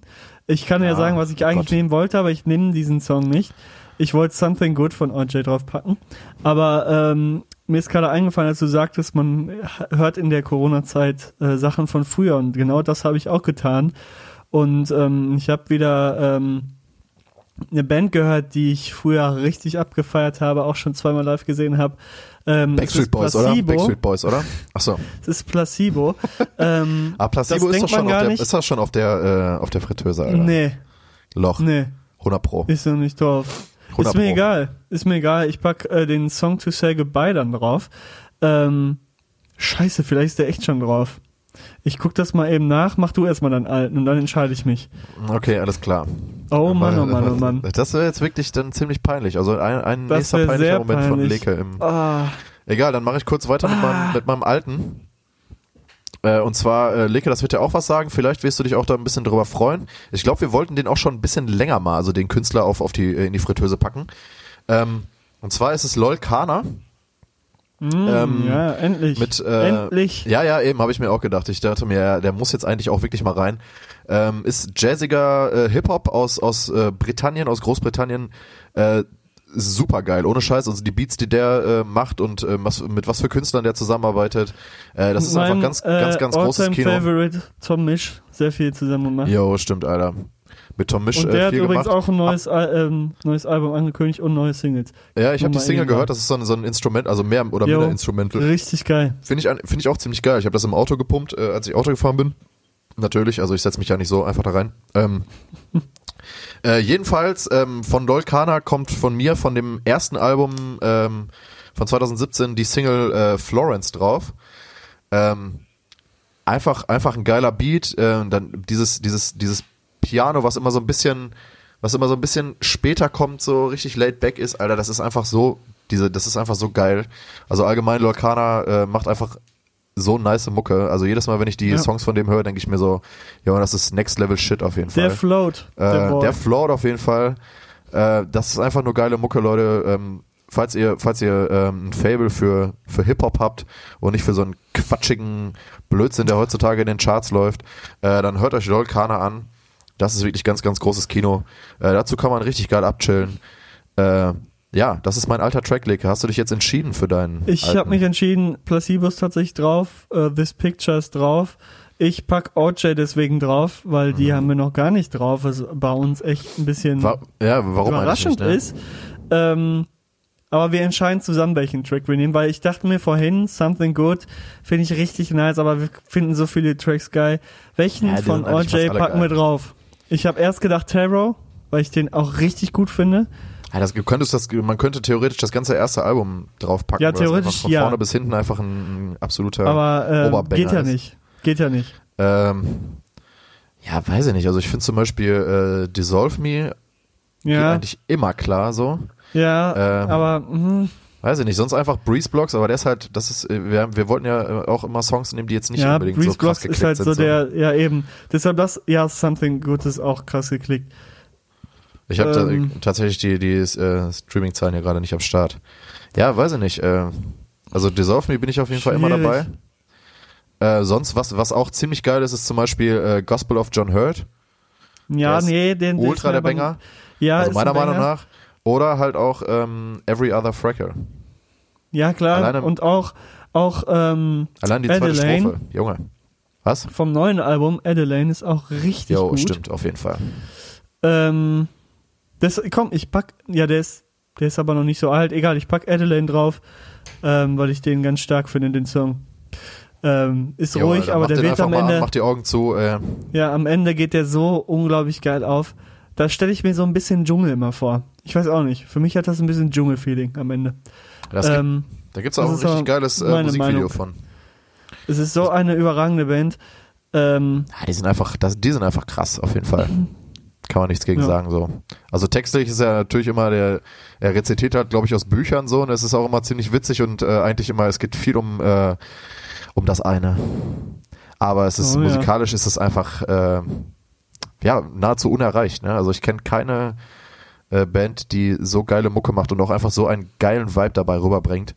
Ich kann ja, Ah, sagen, was ich eigentlich Gott. nehmen wollte, aber ich nehme diesen Song nicht. Ich wollte Something Good von OJ draufpacken. Aber ähm, mir ist gerade eingefallen, als du sagtest, man hört in der Corona-Zeit äh, Sachen von früher und genau das habe ich auch getan. Und ähm, ich habe wieder ähm, eine Band gehört, die ich früher richtig abgefeiert habe, auch schon zweimal live gesehen habe. Ähm, Backstreet Boys, oder? Backstreet Boys, oder? Ach so. Es ist Placebo. ähm, Ah, Placebo ist doch schon auf der, nicht. ist das schon auf der, äh, auf der Fritteuse, Alter. nee, Loch. nee, 100 Pro. ist noch nicht drauf. 100 Ist mir Pro. egal. Ist mir egal. Ich pack äh, den Song To Say Goodbye dann drauf. Ähm, scheiße, vielleicht ist der echt schon drauf. Ich guck das mal eben nach, mach du erstmal deinen alten und dann entscheide ich mich. Okay, alles klar. Oh Mann, oh Mann, oh Mann. Das wäre jetzt wirklich dann ziemlich peinlich. Also ein, ein Das nächster peinlicher Moment von peinlich. Leke im. Ah, Egal, dann mache ich kurz weiter mit, meinem, mit meinem alten. Äh, und zwar, äh, Leke, das wird dir auch was sagen. Vielleicht wirst du dich auch da ein bisschen drüber freuen. Ich glaube, wir wollten den auch schon ein bisschen länger mal, also den Künstler auf, auf die, äh, in die Fritteuse packen. Ähm, und zwar ist es Lol Kana. Ähm, ja, endlich. mit äh, endlich. Ja, ja, eben habe ich mir auch gedacht. Ich dachte mir, ja, der muss jetzt eigentlich auch wirklich mal rein. Ähm, ist jazziger äh, Hip Hop aus aus äh, Britannien, aus Großbritannien. Äh, super geil, ohne Scheiß. Also die Beats, die der äh, macht und äh, was, mit was für Künstlern der zusammenarbeitet. Äh, das ist einfach Mein, ganz, ganz, ganz äh, großes All-Time Kino. Favorite, Tom Misch, sehr viel zusammen gemacht. Jo, stimmt, Alter. Mit Tom Misch und äh, der hat übrigens gemacht. auch ein neues, Al ähm, neues Album angekündigt und neue Singles. Ja, ich habe die Single gehört. Das ist so ein, so ein Instrument, also mehr oder Jo. minder Instrumental. Richtig geil. Finde ich, finde ich auch ziemlich geil. Ich habe das im Auto gepumpt, äh, als ich Auto gefahren bin. Natürlich, also ich setze mich ja nicht so einfach da rein. Ähm, äh, jedenfalls, ähm, von Dolkana kommt von mir, von dem ersten Album ähm, von 2017, die Single äh, Florence drauf. Ähm, einfach, einfach ein geiler Beat. Äh, dann dieses, dieses, dieses Piano, was immer so ein bisschen, was immer so ein bisschen später kommt, so richtig laid back ist, Alter, das ist einfach so, diese, das ist einfach so geil. Also allgemein Lorcana äh, macht einfach so nice Mucke. Also jedes Mal, wenn ich die Ja. Songs von dem höre, denke ich mir so, ja, das ist Next Level Shit auf jeden Der Fall. float. Der Äh, Boy. der float auf jeden Fall. Äh, das ist einfach nur geile Mucke, Leute. Ähm, falls ihr, falls ihr ähm, ein Fable für, für Hip-Hop habt und nicht für so einen quatschigen Blödsinn, der heutzutage in den Charts läuft, äh, dann hört euch Lol Kana an. Das ist wirklich ganz, ganz großes Kino. Äh, dazu kann man richtig geil abchillen. Ja, das ist mein alter Tracklick. Hast du dich jetzt entschieden für deinen Ich habe mich entschieden, Placebo ist tatsächlich drauf, äh, This Picture ist drauf. Ich pack OJ deswegen drauf, weil die haben wir noch gar nicht drauf, was bei uns echt ein bisschen Wa ja, warum überraschend nicht, ne? ist. Ähm, aber wir entscheiden zusammen, welchen Track wir nehmen, weil ich dachte mir vorhin, Something Good finde ich richtig nice, aber wir finden so viele Tracks geil. Welchen Ja, von OJ packen wir geil. drauf? Ich habe erst gedacht Tarot, weil ich den auch richtig gut finde. Ja, das, könntest das, man könnte theoretisch das ganze erste Album draufpacken. Ja, theoretisch, Von ja. vorne bis hinten einfach ein, absoluter Aber äh, geht ja ist. nicht. Geht ja nicht. Ähm, ja, weiß ich nicht. Also ich finde zum Beispiel äh, Dissolve Me Ja, eigentlich immer klar so. ja, Ähm, aber hm, Weiß ich nicht. Sonst einfach Breeze Blocks, aber der ist halt, das ist, äh, wir, wir wollten ja äh, auch immer Songs nehmen, die jetzt nicht ja, unbedingt Breeze so krass Blocks ist geklickt halt sind. so der, ja eben. Deshalb das, ja, Something Good ist auch krass geklickt. Ich habe ähm, tatsächlich die, die äh, Streaming-Zahlen hier gerade nicht am Start. Ja, weiß ich nicht. Äh, also Dissolve Me bin ich auf jeden Fall immer dabei. Schwierig. Äh, sonst, was, was auch ziemlich geil ist, ist zum Beispiel äh, Gospel of John Hurt. Ja, Der nee, den Ultra der Banger. Ja, also meiner ein Meinung nach. Oder halt auch ähm, Every Other Freckle. Ja, klar. Alleine- und auch, auch ähm, Allein die zweite Adelaine. Strophe. Junge. Was? vom neuen Album Adelaine ist auch richtig Jo, gut. stimmt, auf jeden Fall. Ähm, das, komm, ich pack, ja, der ist, der ist aber noch nicht so alt. Egal, ich pack Adelaine drauf, ähm, weil ich den ganz stark finde, den Song. Ähm, ist Jo, ruhig, aber der wird am Ende, An, mach die Augen zu. Äh, ja, am Ende geht der so unglaublich geil auf. Da stelle ich mir so ein bisschen Dschungel immer vor. Ich weiß auch nicht. Für mich hat das ein bisschen Dschungel-Feeling am Ende. das gibt, Ähm, da gibt's auch das ein richtig auch geiles äh, Musikvideo Meinung. von. es ist so eine überragende Band. Ähm, Ja, die sind einfach, das, die sind einfach krass, auf jeden Fall. Kann man nichts gegen Ja. sagen, so. Also textlich ist er natürlich immer der, er rezitiert halt, glaube ich, aus Büchern so und es ist auch immer ziemlich witzig und äh, eigentlich immer, es geht viel um, äh, um das eine. Aber es ist Oh, ja. musikalisch ist es einfach, äh, ja, nahezu unerreicht, ne? Also ich kenne keine äh, Band, die so geile Mucke macht und auch einfach so einen geilen Vibe dabei rüberbringt.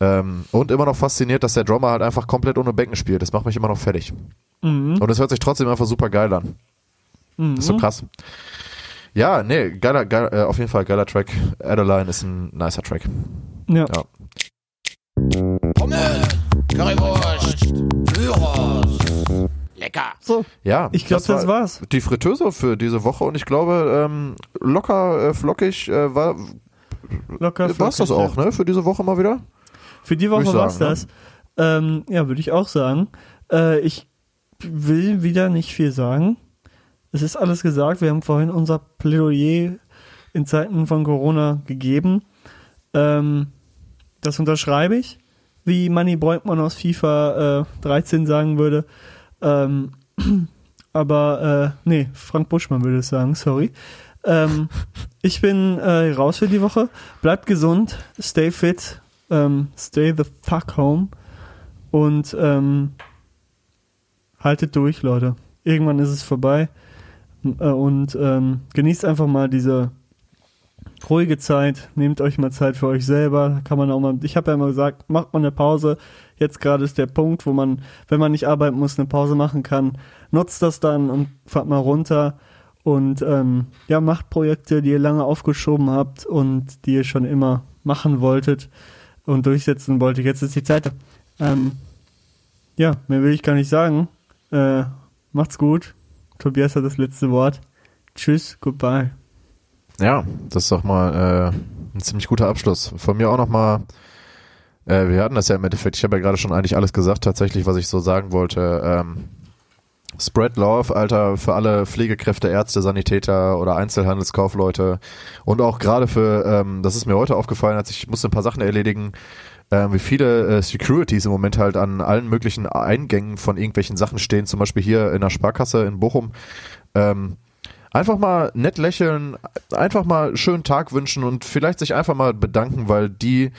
Ähm, und immer noch fasziniert, dass der Drummer halt einfach komplett ohne Becken spielt. Das macht mich immer noch fertig. mhm, Und es hört sich trotzdem einfach super geil an. Mhm. Das ist so krass. Ja, nee, geiler, geiler äh, auf jeden Fall geiler Track. Adeline ist ein nicer Track. Ja. Ja. Pommes, Currywurst, Gyros. Lecker. So, Ja, ich glaube, das, war war's. die Fritteuse für diese Woche und ich glaube, ähm, locker, äh, flockig äh, war Locker war's das flockig, auch, ne? Für diese Woche mal wieder. Für die Woche war's sagen, ne? das. Ähm, ja, würde ich auch sagen. Äh, ich will wieder nicht viel sagen. Es ist alles gesagt. Wir haben vorhin unser Plädoyer in Zeiten von Corona gegeben. Ähm, das unterschreibe ich. wie Manny Breukmann aus FIFA äh, 13 sagen würde. Ähm, aber äh, nee, Frank Buschmann würde es sagen, sorry. Ähm, ich bin äh, raus für die Woche. Bleibt gesund, stay fit, ähm, stay the fuck home und ähm, haltet durch, Leute. Irgendwann ist es vorbei und ähm, genießt einfach mal diese ruhige Zeit. Nehmt euch mal Zeit für euch selber. Kann man auch mal. Ich habe ja immer gesagt, macht mal eine Pause. Jetzt gerade ist der Punkt, wo man, wenn man nicht arbeiten muss, eine Pause machen kann. Nutzt das dann und fahrt mal runter und ähm, ja, macht Projekte, die ihr lange aufgeschoben habt und die ihr schon immer machen wolltet und durchsetzen wolltet. Jetzt ist die Zeit. Ähm, ja, mehr will ich gar nicht sagen. Äh, macht's gut. Tobias hat das letzte Wort. Tschüss, goodbye. Ja, das ist doch mal äh, ein ziemlich guter Abschluss. Von mir auch nochmal, äh, wir hatten das ja im Endeffekt, ich habe ja gerade schon eigentlich alles gesagt, tatsächlich, was ich so sagen wollte. Ähm, Spread Love, Alter, für alle Pflegekräfte, Ärzte, Sanitäter oder Einzelhandelskaufleute und auch gerade für, ähm, das ist mir heute aufgefallen, als ich musste ein paar Sachen erledigen, äh, wie viele äh, Securities im Moment halt an allen möglichen Eingängen von irgendwelchen Sachen stehen, zum Beispiel hier in der Sparkasse in Bochum. Ähm, einfach mal nett lächeln, einfach mal schönen Tag wünschen und vielleicht sich einfach mal bedanken, weil die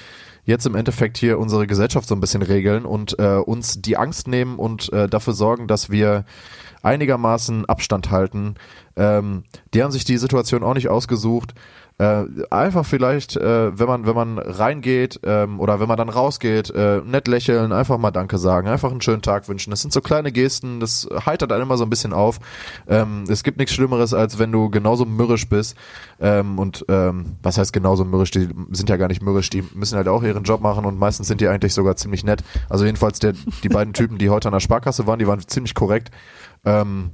jetzt im Endeffekt hier unsere Gesellschaft so ein bisschen regeln und äh, uns die Angst nehmen und äh, dafür sorgen, dass wir einigermaßen Abstand halten. Ähm, die haben sich die Situation auch nicht ausgesucht. Äh, einfach vielleicht, äh, wenn man wenn man reingeht ähm, oder wenn man dann rausgeht, äh, nett lächeln, einfach mal Danke sagen, einfach einen schönen Tag wünschen. Das sind so kleine Gesten, das heitert einen immer so ein bisschen auf. Ähm, es gibt nichts Schlimmeres, als wenn du genauso mürrisch bist ähm, und ähm, was heißt genauso mürrisch? Die sind ja gar nicht mürrisch, die müssen halt auch ihren Job machen und meistens sind die eigentlich sogar ziemlich nett. Also jedenfalls der, die beiden Typen, die heute an der Sparkasse waren, die waren ziemlich korrekt. Ähm,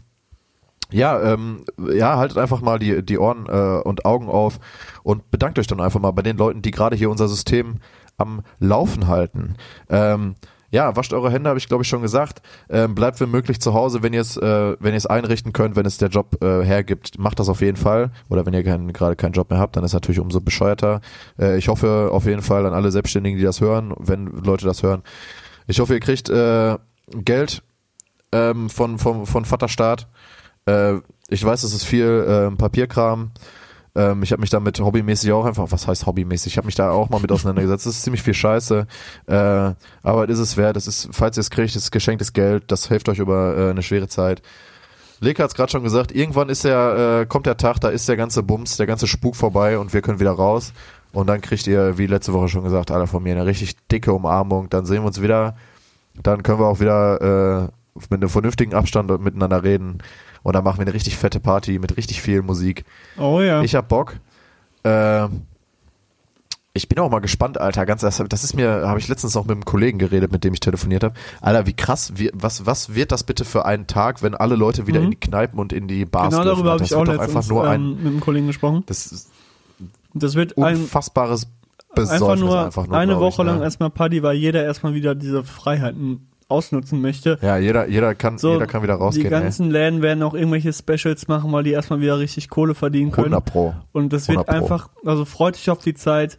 ja, ähm, ja, haltet einfach mal die, die Ohren äh, und Augen auf und bedankt euch dann einfach mal bei den Leuten, die gerade hier unser System am Laufen halten. Ähm, ja, wascht eure Hände, habe ich glaube ich schon gesagt. Ähm, bleibt wenn möglich zu Hause, wenn ihr es, äh, wenn ihr es einrichten könnt, wenn es der Job äh, hergibt, macht das auf jeden Fall. Oder wenn ihr kein, gerade keinen Job mehr habt, dann ist natürlich umso bescheuerter. Äh, ich hoffe auf jeden Fall an alle Selbstständigen, die das hören, wenn Leute das hören. Ich hoffe, ihr kriegt äh, Geld ähm, von, von, von Vaterstaat. Äh, ich weiß, es ist viel äh, Papierkram. Ähm, ich habe mich damit hobbymäßig auch einfach, was heißt hobbymäßig? Ich habe mich da auch mal mit auseinandergesetzt. Das ist ziemlich viel Scheiße. Äh, aber es ist es wert. Das ist, falls ihr es kriegt, ist geschenktes Geld. Das hilft euch über äh, eine schwere Zeit. Leka hat es gerade schon gesagt, irgendwann ist der, äh, kommt der Tag, da ist der ganze Bums, der ganze Spuk vorbei und wir können wieder raus. Und dann kriegt ihr, wie letzte Woche schon gesagt, alle von mir eine richtig dicke Umarmung. Dann sehen wir uns wieder. Dann können wir auch wieder äh, mit einem vernünftigen Abstand miteinander reden. Und dann machen wir eine richtig fette Party mit richtig viel Musik. Oh ja. Ich hab Bock. Äh, ich bin auch mal gespannt, Alter. Ganz, das, das ist mir, habe ich letztens noch mit einem Kollegen geredet, mit dem ich telefoniert habe. Alter, wie krass, wie, was, was wird das bitte für einen Tag, wenn alle Leute wieder Mhm. in die Kneipen und in die Bars genau dürfen? darüber habe ich auch letztens einfach nur ein, ähm, mit einem Kollegen gesprochen. das ist Das wird ein, unfassbares einfach Besäufnis nur, einfach nur, eine Woche ich, lang ne? erstmal Party, weil jeder erstmal wieder diese Freiheiten ausnutzen möchte. Ja, jeder, jeder kann, So, jeder kann wieder die rausgehen. ey. ganzen Läden werden auch irgendwelche Specials machen, weil die erstmal wieder richtig Kohle verdienen können. 100 Pro. Und das wird 100 Pro. einfach, also freut euch auf die Zeit.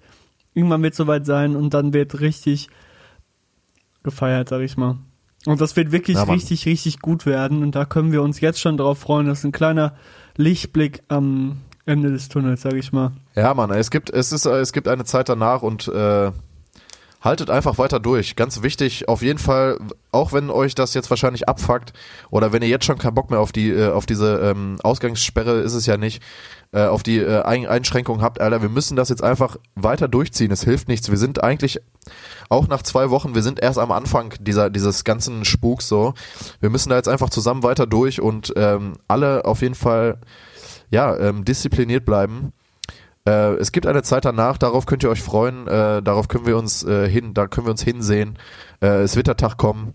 Irgendwann wird soweit sein und dann wird richtig gefeiert, sag ich mal. Und das wird wirklich Ja, richtig, richtig gut werden. Und da können wir uns jetzt schon drauf freuen. Das ist ein kleiner Lichtblick am Ende des Tunnels, sag ich mal. Ja, Mann, es gibt, es ist, äh, es gibt eine Zeit danach und äh, haltet einfach weiter durch. Ganz wichtig, auf jeden Fall, auch wenn euch das jetzt wahrscheinlich abfuckt oder wenn ihr jetzt schon keinen Bock mehr auf die, äh, auf diese ähm, Ausgangssperre ist es ja nicht, äh, auf die äh, Ein Einschränkungen habt, Alter, wir müssen das jetzt einfach weiter durchziehen. Es hilft nichts. Wir sind eigentlich auch nach zwei Wochen, wir sind erst am Anfang dieser, dieses ganzen Spuks so. Wir müssen da jetzt einfach zusammen weiter durch und ähm, alle auf jeden Fall ja, ähm, diszipliniert bleiben. Äh, es gibt eine Zeit danach, darauf könnt ihr euch freuen, äh, darauf können wir uns äh, hin, da können wir uns hinsehen. Äh, es wird der Tag kommen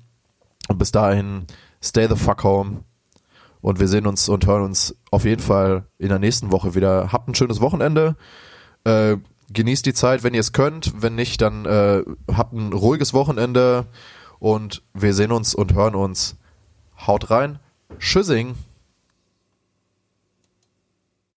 und bis dahin stay the fuck home und wir sehen uns und hören uns auf jeden Fall in der nächsten Woche wieder. Habt ein schönes Wochenende. Äh, genießt die Zeit, wenn ihr es könnt. Wenn nicht, dann äh, habt ein ruhiges Wochenende und wir sehen uns und hören uns. Haut rein. Tschüssing.